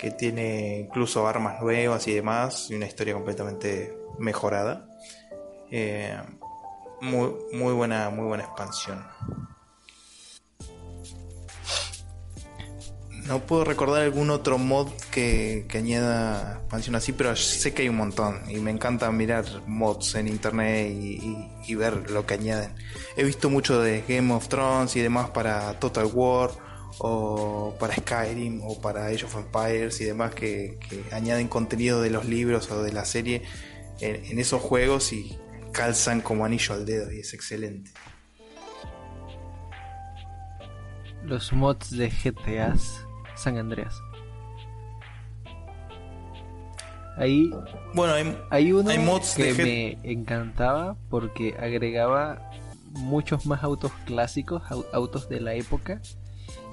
B: que tiene incluso armas nuevas y demás, y una historia completamente mejorada. Eh, muy, buena, muy buena expansión. No puedo recordar algún otro mod que, que, añada expansión así, pero sé que hay un montón. Y me encanta mirar mods en internet y, ver lo que añaden. He visto mucho de Game of Thrones y demás para Total War, o para Skyrim, o para Age of Empires y demás que, añaden contenido de los libros o de la serie en, esos juegos y calzan como anillo al dedo y es excelente.
A: Los mods de GTAs San Andreas. Ahí,
B: bueno,
A: hay, uno que me encantaba porque agregaba muchos más autos clásicos, autos de la época,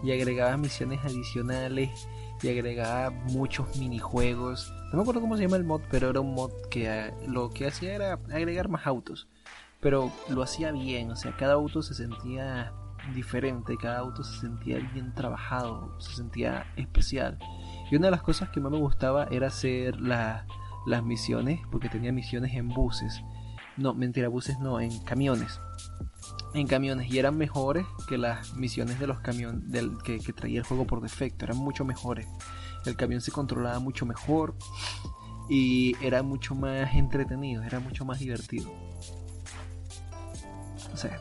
A: y agregaba misiones adicionales y agregaba muchos minijuegos. No me acuerdo cómo se llama el mod, pero era un mod que ah, lo que hacía era agregar más autos, pero lo hacía bien, o sea, cada auto se sentía diferente, cada auto se sentía bien trabajado, se sentía especial. Y una de las cosas que más me gustaba era hacer las misiones, porque tenía misiones en buses. No, mentira, buses no, en camiones. En camiones, y eran mejores que las misiones de los camiones del, que, que traía el juego por defecto, eran mucho mejores. El camión se controlaba mucho mejor y era mucho más entretenido, era mucho más divertido. O sea,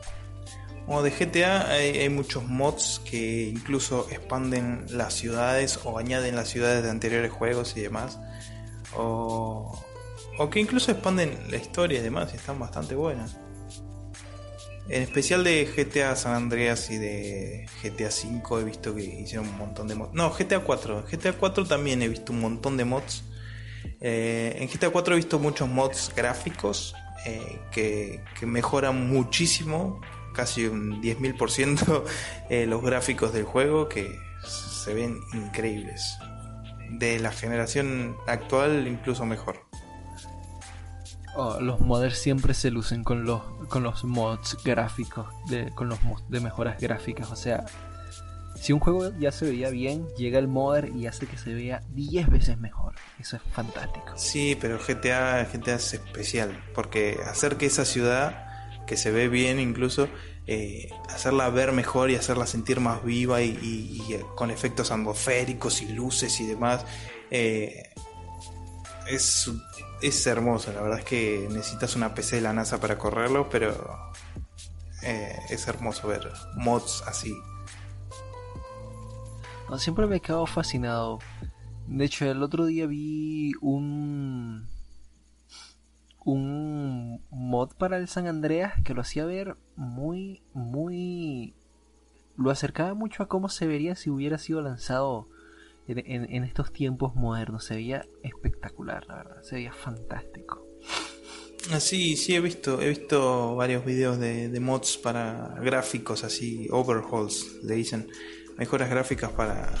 B: como de GTA hay, muchos mods que incluso expanden las ciudades o añaden las ciudades de anteriores juegos y demás. O, que incluso expanden la historia y demás y están bastante buenas. En especial de GTA San Andreas y de GTA V he visto que hicieron un montón de mods. No, GTA 4. GTA 4 también he visto un montón de mods. Eh, en GTA 4 he visto muchos mods gráficos eh, que mejoran muchísimo casi un 10.000% eh, los gráficos del juego que se ven increíbles. De la generación actual incluso mejor.
A: Oh, los modders siempre se lucen con los, con los mods gráficos, de, con los mods de mejoras gráficas. O sea, si un juego ya se veía bien, llega el modder y hace que se vea 10 veces mejor. Eso es fantástico.
B: Sí, pero GTA, GTA es especial, porque hacer que esa ciudad que se ve bien incluso, eh, hacerla ver mejor y hacerla sentir más viva y, eh, con efectos atmosféricos y luces y demás. Eh, es, es hermoso, la verdad es que necesitas una PC de la NASA para correrlo, pero es hermoso ver mods así.
A: siempre me he quedado fascinado. De hecho, el otro día vi un un mod para el San Andreas que lo hacía ver muy, muy... lo acercaba mucho a cómo se vería si hubiera sido lanzado en, estos tiempos modernos. Se veía espectacular, la verdad, se veía fantástico.
B: Ah, sí, sí, he visto, he visto varios videos de, de mods para gráficos así, overhauls, le dicen, mejoras gráficas para,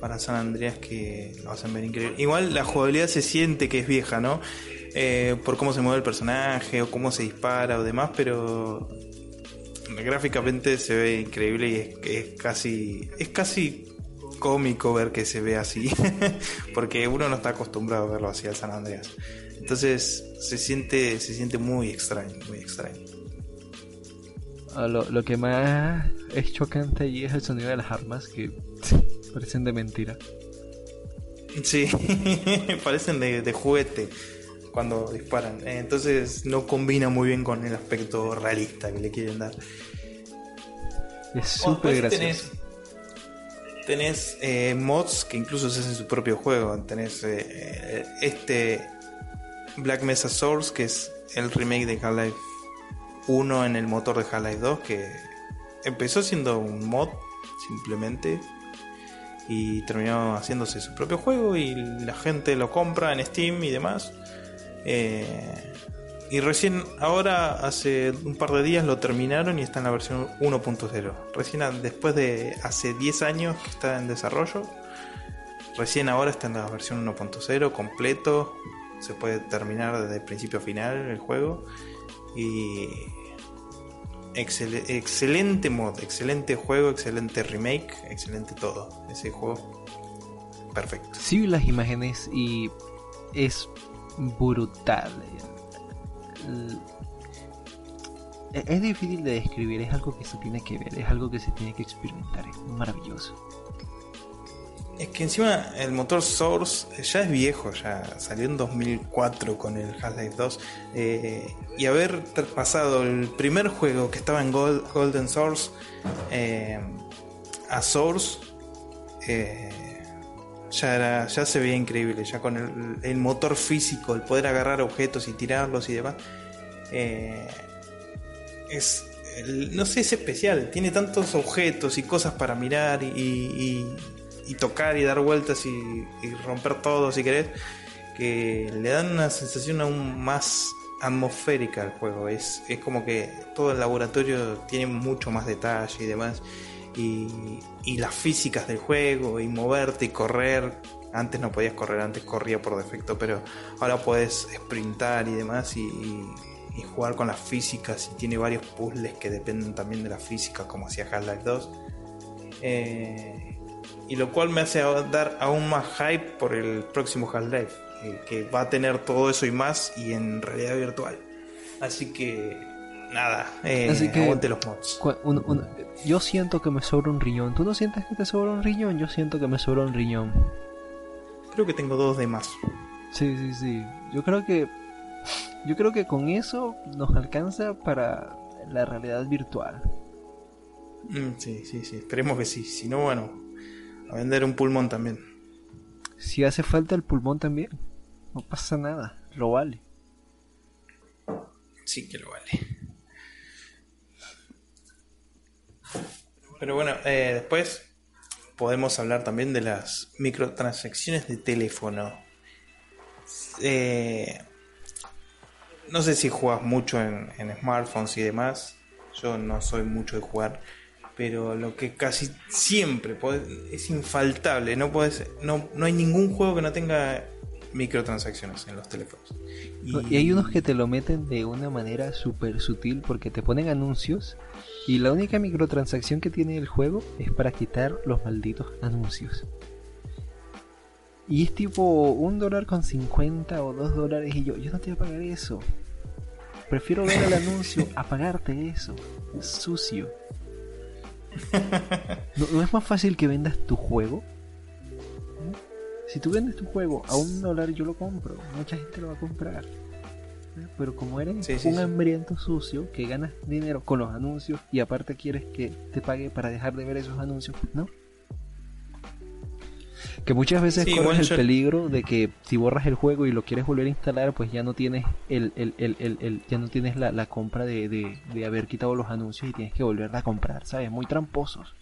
B: para San Andreas que lo hacen ver increíble. Igual la jugabilidad se siente que es vieja, ¿no? Eh, por cómo se mueve el personaje o cómo se dispara o demás, pero gráficamente se ve increíble y es, casi es casi cómico ver que se ve así, porque uno no está acostumbrado a verlo así al San Andreas. Entonces se siente se siente muy extraño, muy extraño.
A: Ah, lo, lo que más es chocante allí es el sonido de las armas que parecen de mentira.
B: Sí, parecen de, de juguete cuando disparan. Eh, entonces no combina muy bien con el aspecto realista que le quieren dar.
A: Es súper gracioso.
B: Tenés, eh, mods que incluso se hacen su propio juego. Tenés eh, este Black Mesa Source, que es el remake de Half-Life 1 en el motor de Half-Life 2, que empezó siendo un mod simplemente y terminó haciéndose su propio juego y la gente lo compra en Steam y demás. Eh, y recién ahora, hace un par de días, lo terminaron y está en la versión 1.0. Recién después de hace 10 años que está en desarrollo, recién ahora está en la versión 1.0 completo. Se puede terminar desde principio a final el juego. Y excelente mod, excelente juego, excelente remake, excelente todo. Ese juego perfecto.
A: Sí las imágenes y es brutal. Es difícil de describir, es algo que se tiene que ver, es algo que se tiene que experimentar, es maravilloso.
B: Es que encima el motor Source ya es viejo, ya salió en 2004 con el Half-Life 2. Eh, y haber pasado el primer juego que estaba en Golden Source eh, a Source, eh, ya, era, ya se veía increíble, ya con el, motor físico, el poder agarrar objetos y tirarlos y demás. es, no sé, es especial, tiene tantos objetos y cosas para mirar y y tocar y dar vueltas y, romper todo si querés, que le dan una sensación aún más atmosférica al juego. Es, es como que todo el laboratorio tiene mucho más detalle y demás. Y, y las físicas del juego, y moverte y correr. Antes no podías correr, antes corría por defecto, pero ahora puedes sprintar y demás y, y jugar con las físicas. Y tiene varios puzzles que dependen también de la física, como hacía Half-Life 2. Eh, y lo cual me hace dar aún más hype por el próximo Half-Life, eh, que va a tener todo eso y más y en realidad virtual. Así que nada, eh, Así que, aguante los mods.
A: yo siento que me sobra un riñón. ¿Tú no sientes que te sobra un riñón? Yo siento que me sobra un riñón.
B: Creo que tengo dos de más.
A: Sí, sí, sí. Yo creo que yo creo que con eso nos alcanza para la realidad virtual.
B: Mm, sí, sí, sí. Esperemos que sí. Si no, bueno, a vender un pulmón también.
A: Si hace falta el pulmón también, no pasa nada, lo vale.
B: Sí que lo vale. Pero bueno, eh, después podemos hablar también de las microtransacciones de teléfono. Eh, no sé si juegas mucho en, smartphones y demás. Yo no soy mucho de jugar pero lo que casi siempre es infaltable, no, puedes, no, no hay ningún juego que no tenga microtransacciones en los teléfonos.
A: Y... hay unos que te lo meten de una manera súper sutil porque te ponen anuncios y la única microtransacción que tiene el juego es para quitar los malditos anuncios. Y es tipo un dólar con 50 o dos dólares y yo, yo no te voy a pagar eso. Prefiero ver el anuncio a pagarte eso. Es sucio. ¿No, es más fácil que vendas tu juego? Si tú vendes tu juego a un dólar, yo lo compro. Mucha gente lo va a comprar. Pero como eres un hambriento sucio que ganas dinero con los anuncios y aparte quieres que te pague para dejar de ver esos anuncios, ¿no? Que muchas veces corres el peligro de que si borras el juego y lo quieres volver a instalar, pues ya no tienes el, el, el, el ya no tienes la, la compra de, de, haber quitado los anuncios y tienes que volverla a comprar, ¿sabes? Muy tramposos.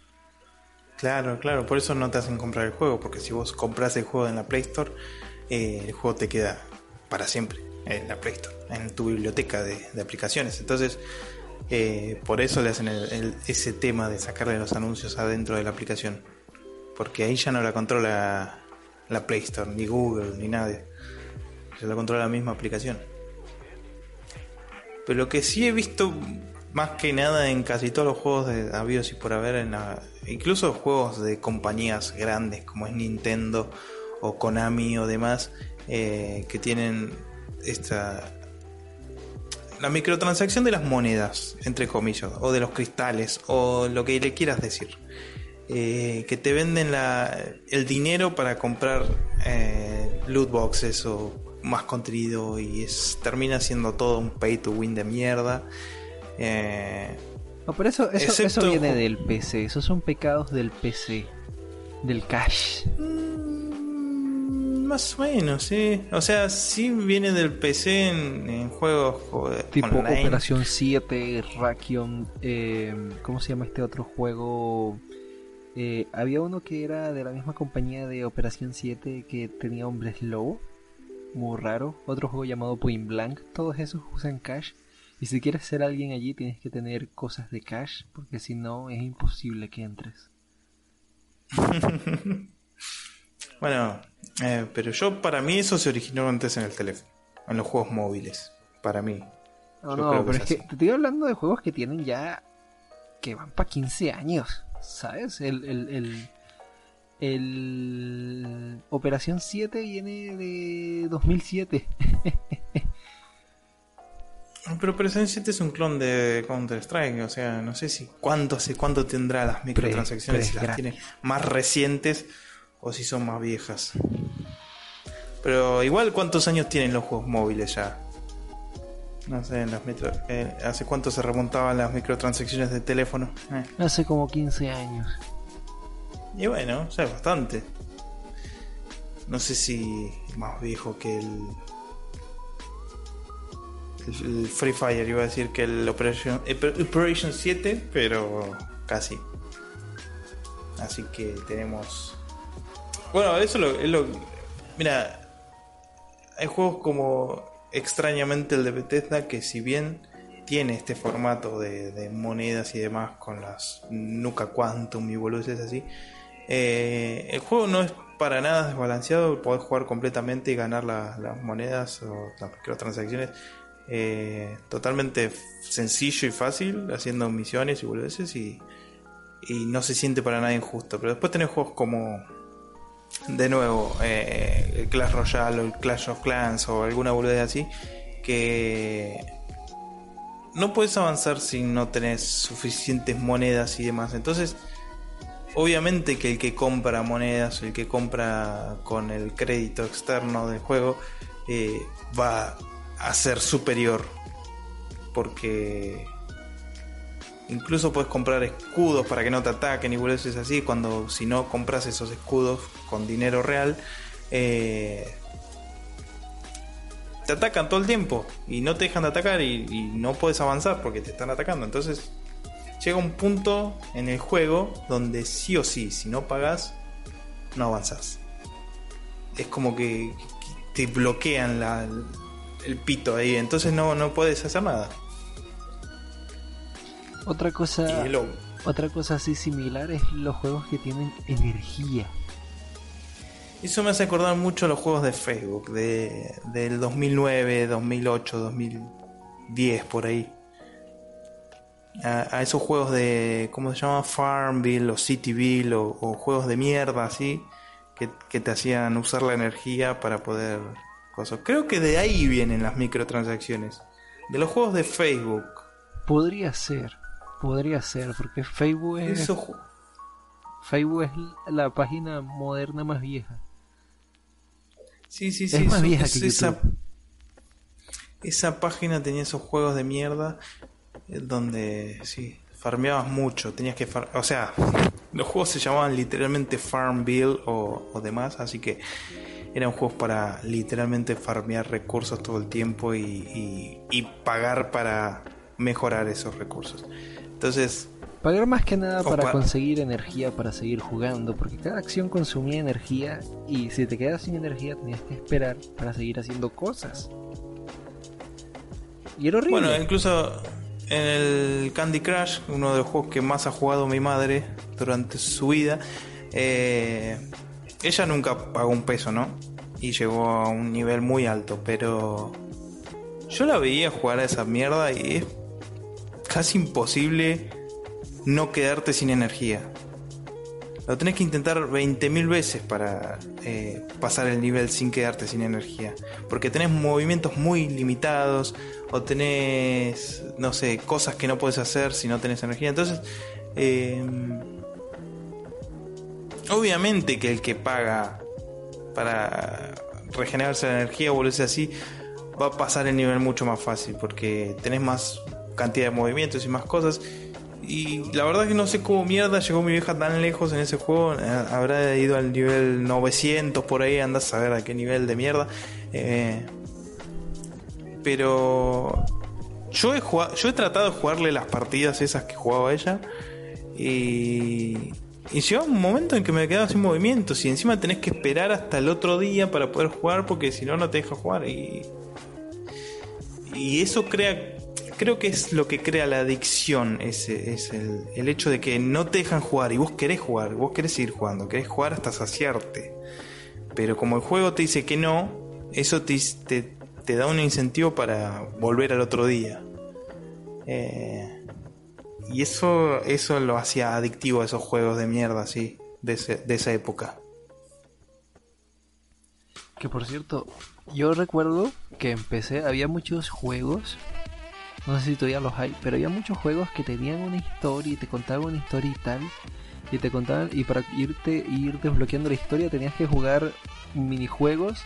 B: Claro, claro, por eso no te hacen comprar el juego, porque si vos compras el juego en la Play Store, eh, el juego te queda para siempre en la Play Store, en tu biblioteca de, aplicaciones. Entonces, eh, por eso le hacen ese tema de sacarle los anuncios adentro de la aplicación porque ahí ya no la controla la Play Store, ni Google, ni nadie. Se la controla la misma aplicación. Pero lo que sí he visto más que nada en casi todos los juegos de habidos y por haber, en incluso juegos de compañías grandes como es Nintendo o Konami o demás, eh, que tienen esta la microtransacción de las monedas, entre comillas, o de los cristales, o lo que le quieras decir. Eh, que te venden la, el dinero para comprar eh, loot boxes o más contenido y es termina siendo todo un pay to win de mierda. Eh,
A: no, pero eso, eso, eso viene del PC, esos son pecados del PC, del cash.
B: mm, más o menos, sí. O sea, sí viene del PC en, en juegos joder,
A: Tipo
B: online.
A: Operación 7, Rakion, eh, ¿cómo se llama este otro juego? Eh, había uno que era de la misma compañía de Operación 7 que tenía hombres lobo, muy raro. Otro juego llamado Point Blank, todos esos usan cash. Y si quieres ser alguien allí tienes que tener cosas de cash, porque si no es imposible que entres.
B: Bueno, eh, pero yo para mí eso se originó antes en el teléfono, en los juegos móviles, para mí.
A: No,
B: Yo
A: no,
B: creo que
A: pero
B: es
A: es que te estoy hablando de juegos que tienen ya. que van para 15 años, ¿sabes? El, el, el, el Operación 7 viene de 2007. pero
B: si
A: es
B: las
A: gratis.
B: tiene más recientes o si son más viejas. Pero igual cuántos años tienen los juegos móviles ya. No sé, en las micro- eh, ¿hace cuánto se remontaban las microtransacciones de teléfono? Eh.
A: Hace como 15 años.
B: Y bueno, ya es bastante. No sé si más viejo que el, el, el Free Fire, iba a decir que el Operation, Oper- Operation 7, pero casi. Así que tenemos... Bueno, eso lo- es lo... Mira, hay juegos como extrañamente el de Bethesda que si bien tiene este formato de, monedas y demás con las Nuka Quantum y boludeces así, eh, el juego no es para nada desbalanceado, podés jugar completamente y ganar la- las monedas o las microtransacciones eh, totalmente sencillo y fácil, haciendo misiones y boludeces y, y no se siente para nada injusto. Pero después tenés juegos como, de nuevo, eh, el Clash Royale o el Clash of Clans o alguna boludez así, que no puedes avanzar si no tenés suficientes monedas y demás. Entonces, obviamente que el que compra monedas, el que compra con el crédito externo del juego, eh, va a ser superior. Porque incluso puedes comprar escudos para que no te ataquen y boludeces así. Cuando si no compras esos escudos con dinero real, eh, te atacan todo el tiempo y no te dejan de atacar y, no puedes avanzar porque te están atacando. Entonces llega un punto en el juego donde sí o sí, si no pagas, no avanzas. Es como que te bloquean el pito ahí, entonces no, no puedes hacer nada.
A: Otra cosa, otra cosa así similar es los juegos que tienen energía.
B: Eso me hace acordar mucho a los juegos de Facebook, de, del 2009, 2008, 2010, por ahí. A, a esos juegos de, ¿cómo se llama? Farmville o Cityville o, o juegos de mierda así, que, que te hacían usar la energía para poder... Cosas. Creo que de ahí vienen las microtransacciones. De los juegos de Facebook.
A: Podría ser, podría ser, porque Facebook es, Facebook es la página moderna más vieja.
B: Sí, sí, sí.
A: es más
B: eso-
A: vieja
B: es
A: que
B: esa, esa página tenía esos juegos de mierda eh, donde, sí, farmeabas mucho. Tenías que... far- o sea, los juegos se llamaban literalmente Farmville o, o demás, así que eran juegos para literalmente farmear recursos todo el tiempo y, y- y pagar para mejorar esos recursos. Entonces,
A: Pagar más que nada para
B: pa-
A: conseguir energía para seguir jugando, porque cada acción consumía energía y si te quedas sin energía tenías que esperar para seguir haciendo cosas. Y era horrible.
B: Bueno, incluso en el Candy Crush, uno de los juegos que más ha jugado mi madre durante su vida, eh, ella nunca pagó un peso, ¿no? Y llegó a un nivel muy alto, pero yo la veía jugar a esa mierda y casi imposible no quedarte sin energía. Lo tenés que intentar 20.000 veces para eh, pasar el nivel sin quedarte sin energía. Porque tenés movimientos muy limitados o tenés, no sé, cosas que no puedes hacer si no tenés energía. Entonces, eh, obviamente que el que paga para regenerarse la energía o volverse así, va a pasar el nivel mucho más fácil porque tenés más cantidad de movimientos y más cosas. Y la verdad que no sé cómo mierda llegó mi vieja tan lejos en ese juego. Eh, habrá ido al nivel 900 por ahí, andas a saber a qué nivel de mierda. Eh, pero yo he, jugado, yo he tratado de jugarle las partidas esas que jugaba ella. Y, y llegó un momento en que me quedaba sin movimientos. Y encima tenés que esperar hasta el otro día para poder jugar porque si no, no te deja jugar. Y, y eso crea creo que es lo que crea la adicción, es el, hecho de que no te dejan jugar y vos querés jugar, vos querés seguir jugando, querés jugar hasta saciarte. Pero como el juego te dice que no, eso te, da un incentivo para volver al otro día. Eh, y eso, eso lo hacía adictivo a esos juegos de mierda, así, de esa época.
A: Que por cierto, yo recuerdo que empecé, había muchos juegos no sé si todavía los hay, pero había muchos juegos que tenían una historia y te contaban una historia y tal. Y te contaban, y para irte ir desbloqueando la historia tenías que jugar minijuegos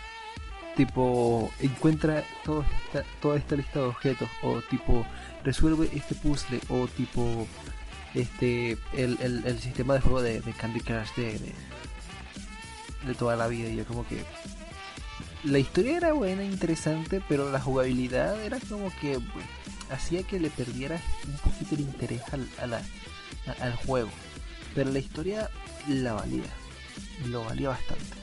A: tipo encuentra toda esta, esta lista de objetos o tipo resuelve este puzzle o tipo este el, el, el sistema de juego de, Candy Crush de, de, toda la vida y yo como que la historia era buena interesante pero la jugabilidad era como que hacía que le perdiera un poquito el interés al, a la, a, al juego. Pero la historia la valía. Lo valía bastante.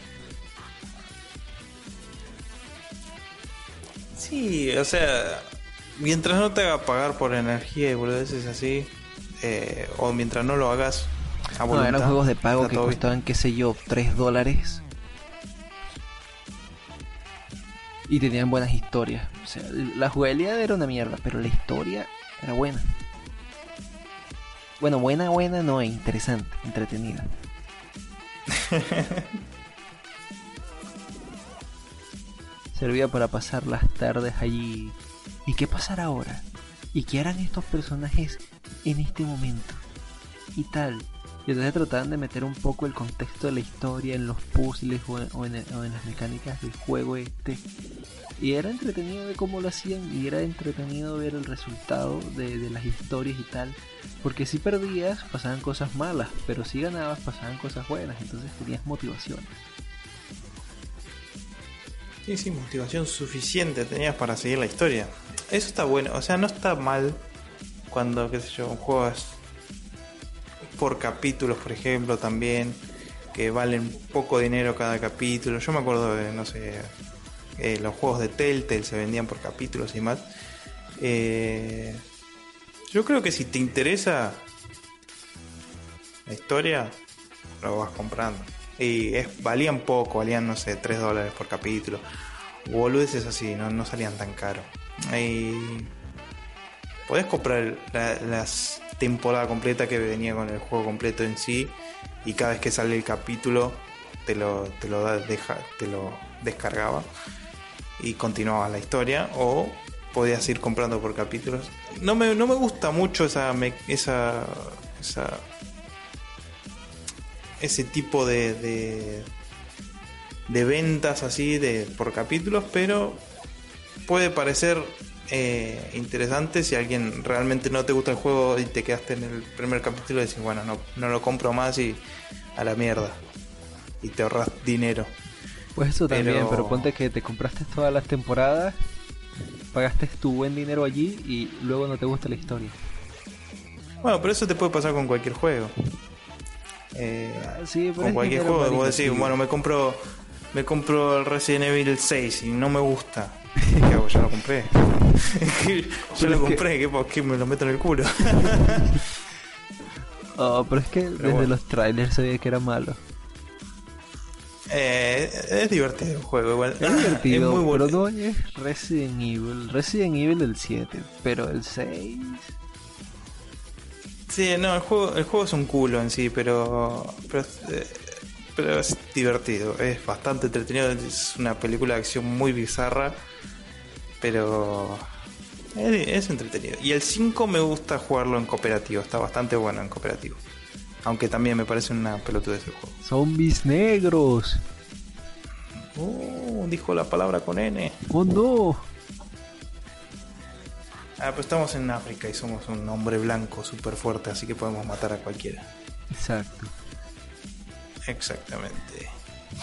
B: Sí, o sea, mientras no te haga pagar por energía y boludeces así, eh, o mientras no lo hagas
A: a voluntad, no, eran juegos de pago que costaban, qué sé yo, 3 dólares. Y tenían buenas historias. O sea, la jugabilidad era una mierda, pero la historia era buena. Bueno, buena, buena, no, interesante, entretenida. Servía para pasar las tardes allí. ¿Y qué pasará ahora? ¿Y qué harán estos personajes en este momento? Y tal. Y entonces trataban de meter un poco el contexto de la historia en los puzzles o en, las mecánicas del juego este. Y era entretenido ver cómo lo hacían y era entretenido ver el resultado de, las historias y tal. Porque si perdías pasaban cosas malas, pero si ganabas pasaban cosas buenas, entonces tenías motivación.
B: Sí, sí, motivación suficiente tenías para seguir la historia. Eso está bueno, o sea, no está mal cuando, qué sé yo, un juego por capítulos, por ejemplo, también, que valen poco dinero cada capítulo. Yo me acuerdo de, no sé, eh, los juegos de Telltale se vendían por capítulos y más. Eh, yo creo que si te interesa la historia, lo vas comprando. Y es, valían poco, valían, no sé, 3 dólares por capítulo. Boludeces así, no, no salían tan caros. Y podés comprar la, las temporada completa que venía con el juego completo en sí y cada vez que sale el capítulo te lo te lo da, deja, te lo descargaba y continuaba la historia o podías ir comprando por capítulos. No me, no me gusta mucho esa esa, esa ese tipo de, de de ventas así de por capítulos pero puede parecer eh, interesante. Si alguien realmente no te gusta el juego y te quedaste en el primer capítulo y dices bueno no, no lo compro más y a la mierda y te ahorras dinero.
A: Pues eso también pero... pero ponte que te compraste todas las temporadas pagaste tu buen dinero allí y luego no te gusta la historia.
B: Bueno pero eso te puede pasar con cualquier juego. Eh, sí, con cualquier juego vos decís bueno me compro me compro el Resident Evil 6 y no me gusta ¿Qué hago? Ya lo compré. Yo lo compré, que... ¿qué, me lo meto en el culo?
A: oh, pero es que pero desde bueno. los trailers se veía que era malo.
B: Eh, es divertido el juego, igual.
A: Es divertido, es muy bueno. pero no es Resident Evil. Resident Evil del 7, pero el 6.
B: Sí, no, el juego, el juego es un culo en sí, pero. pero eh, pero es divertido, es bastante entretenido, es una película de acción muy bizarra, pero es, es entretenido. Y el 5 me gusta jugarlo en cooperativo, está bastante bueno en cooperativo. Aunque también me parece una pelotudez el juego.
A: Zombies negros.
B: Oh, dijo la palabra con N.
A: ¡Oh no!
B: Ah, pues estamos en África y somos un hombre blanco súper fuerte, así que podemos matar a cualquiera.
A: Exacto.
B: Exactamente.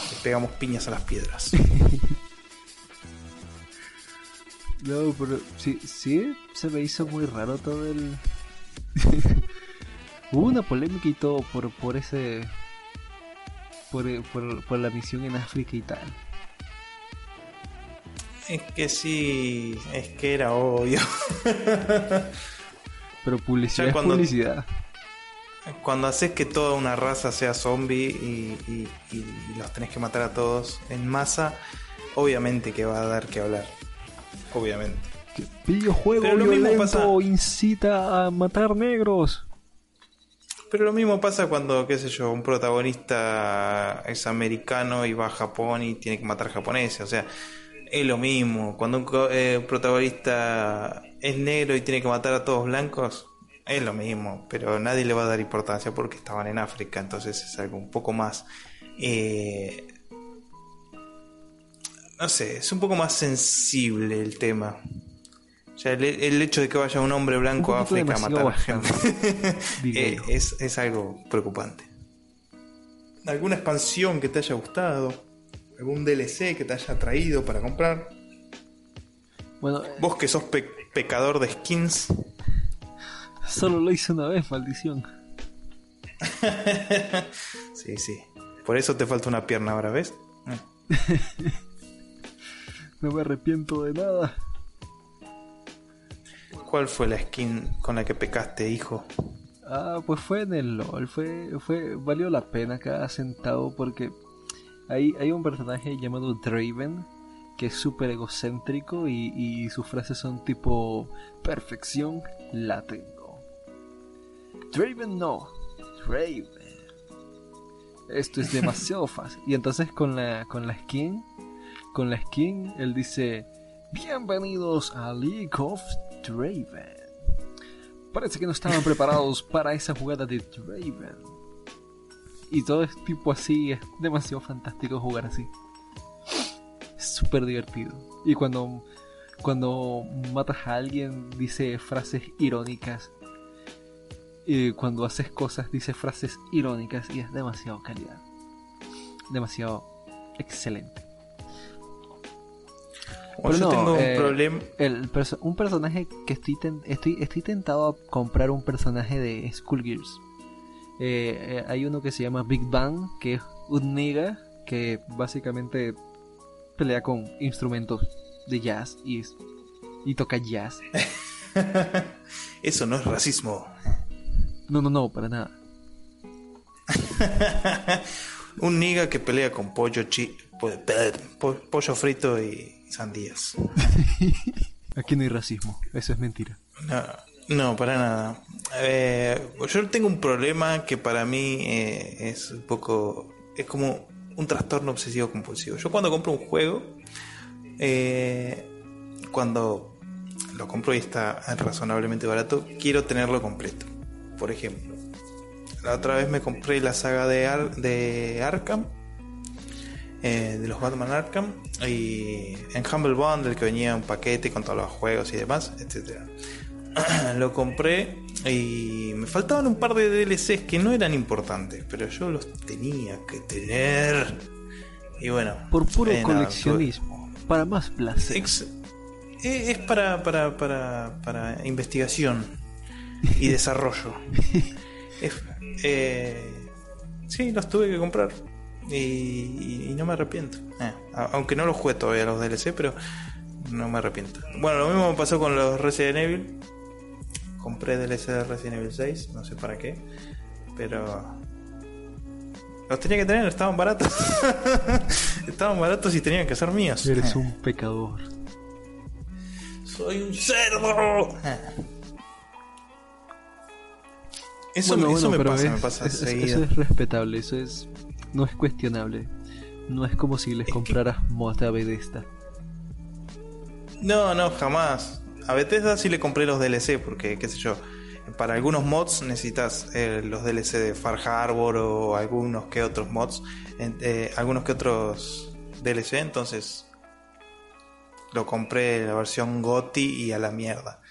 B: Le pegamos piñas a las piedras.
A: No, pero sí, sí, se me hizo muy raro todo el... Hubo una polémica y todo por, por ese... Por, por, por la misión en África y tal.
B: Es que sí, es que era obvio.
A: Pero publicidad es
B: cuando-
A: publicidad.
B: Cuando haces que toda una raza sea zombie y, y- y los tenés que matar a todos en masa, obviamente que va a dar que hablar. Obviamente.
A: Videojuego
B: Pero lo mismo
A: violento
B: pasa-
A: incita a matar negros.
B: Pero lo mismo pasa cuando, qué sé yo, un protagonista es americano y va a Japón y tiene que matar japoneses. O sea, es lo mismo. Cuando un eh, un protagonista es negro y tiene que matar a todos blancos, es lo mismo. Pero nadie le va a dar importancia porque estaban en África. Entonces es algo un poco más... eh, no sé, es un poco más sensible el tema. O sea, el, el hecho de que vaya un hombre blanco
A: Un
B: a África a matar gente eh, es, es algo preocupante. ¿Alguna expansión que te haya gustado? ¿Algún DLC que te haya traído para comprar?
A: Bueno,
B: Vos que sos pe- pecador de skins.
A: solo lo hice una vez, maldición.
B: Sí, sí. Por eso te falta una pierna ahora, ¿ves? Eh.
A: No me arrepiento de nada.
B: ¿Cuál fue la skin con la que pecaste, hijo?
A: Ah, pues fue en el LOL, fue, fue, valió la pena cada centavo porque hay, hay un personaje llamado Draven que es súper egocéntrico y, y sus frases son tipo perfección la tengo. Draven no, Draven. Esto es demasiado fácil. Y entonces con la, con la skin, con la skin, él dice Bienvenidos a League of Draven. Parece que no estaban preparados para esa jugada de Draven. Y todo es tipo así, es demasiado fantástico jugar así. Es súper divertido. Y cuando, cuando matas a alguien, dice frases irónicas. Y cuando haces cosas, dice frases irónicas. Y es demasiado calidad. Demasiado excelente.
B: Yo
A: no,
B: tengo
A: eh,
B: un problema.
A: El perso- un personaje que estoy, estoy estoy tentado a comprar un personaje de Skullgirls. Eh, eh, hay uno que se llama Big Bang, que es un nigga que básicamente pelea con instrumentos de jazz y, y toca jazz.
B: Eso no es racismo.
A: No, no, no, para nada.
B: Un niga que pelea con pollo chi po- po- pollo frito y sandías.
A: Aquí no hay racismo, eso es mentira.
B: No, no, para nada. Eh, yo tengo un problema que para mí eh, es un poco. Es como un trastorno obsesivo compulsivo. Yo cuando compro un juego, eh, cuando lo compro y está razonablemente barato, quiero tenerlo completo. Por ejemplo, la otra vez me compré la saga de, Ar- de Arkham. Eh, de los Batman Arkham y en Humble Bundle que venía un paquete con todos los juegos y demás, etcétera. lo compré y me faltaban un par de DLCs que no eran importantes, pero yo los tenía que tener. Y bueno,
A: Por puro
B: eh, nada,
A: coleccionismo, para más placer.
B: Ex- eh, es para, para, para, para investigación y desarrollo. Es- eh, sí, los tuve que comprar. Y, y- no me arrepiento. Eh, aunque no los jugué todavía los DLC, pero no me arrepiento. Bueno, lo mismo me pasó con los Resident Evil. Compré DLC de Resident Evil 6, no sé para qué. Pero los tenía que tener, estaban baratos. estaban baratos y tenían que ser míos.
A: Eres
B: Eh.
A: un pecador.
B: Soy un cerdo. Eso,
A: Bueno,
B: me- eso
A: bueno,
B: me pasa,
A: es-
B: me pasa
A: es- es-
B: seguido.
A: Eso es respetable, eso es. No es cuestionable. No es como si les
B: Es que-
A: compraras moda a Bethesda.
B: No, no, jamás. A Bethesda sí le compré los DLC porque, qué sé yo, para algunos mods necesitas eh, los DLC de Far Harbor o algunos que otros mods, eh, algunos que otros DLC, entonces lo compré la versión GOTI y a la mierda.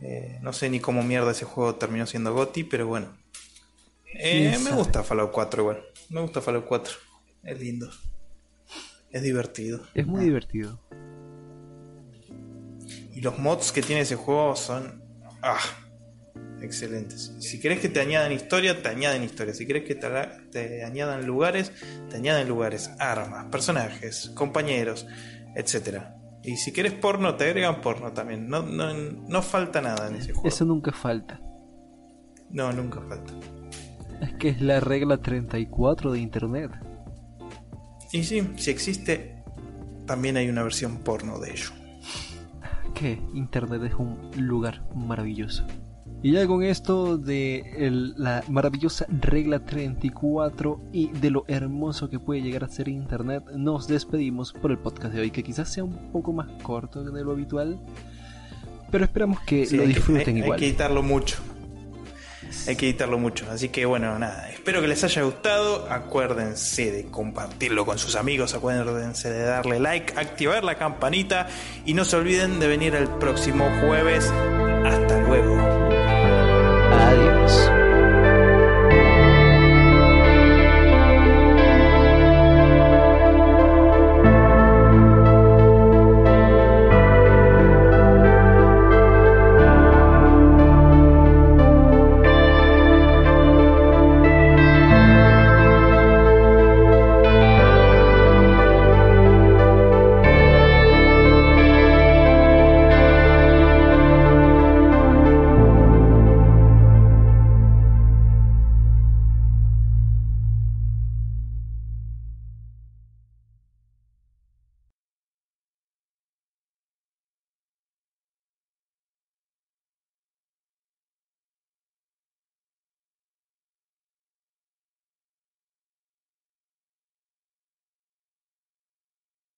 B: Eh, no sé ni cómo mierda ese juego terminó siendo GOTI, pero bueno. Eh, me gusta Fallout 4 igual. Me gusta Fallout 4. Es lindo. Es divertido.
A: Es muy divertido.
B: Y los mods que tiene ese juego son... Ah, excelentes. Si querés que te añadan historia, te añaden historia. Si querés que te, te añadan lugares, te añaden lugares, armas, personajes, compañeros, etcétera. Y si quieres porno, te agregan porno también. No, no, no falta nada en ese juego.
A: Eso nunca falta.
B: No, nunca falta.
A: Es que es la regla 34 de Internet.
B: Y sí, si existe, también hay una versión porno de ello.
A: Que Internet es un lugar maravilloso. Y ya con esto de la maravillosa regla 34 y de lo hermoso que puede llegar a ser Internet, nos despedimos por el podcast de hoy, que quizás sea un poco más corto de lo habitual, pero esperamos que lo disfruten igual.
B: Hay que editarlo mucho. Hay que editarlo mucho. Así que bueno, nada. Espero que les haya gustado. Acuérdense de compartirlo con sus amigos. Acuérdense de darle like, activar la campanita. Y no se olviden de venir el próximo jueves. Hasta luego.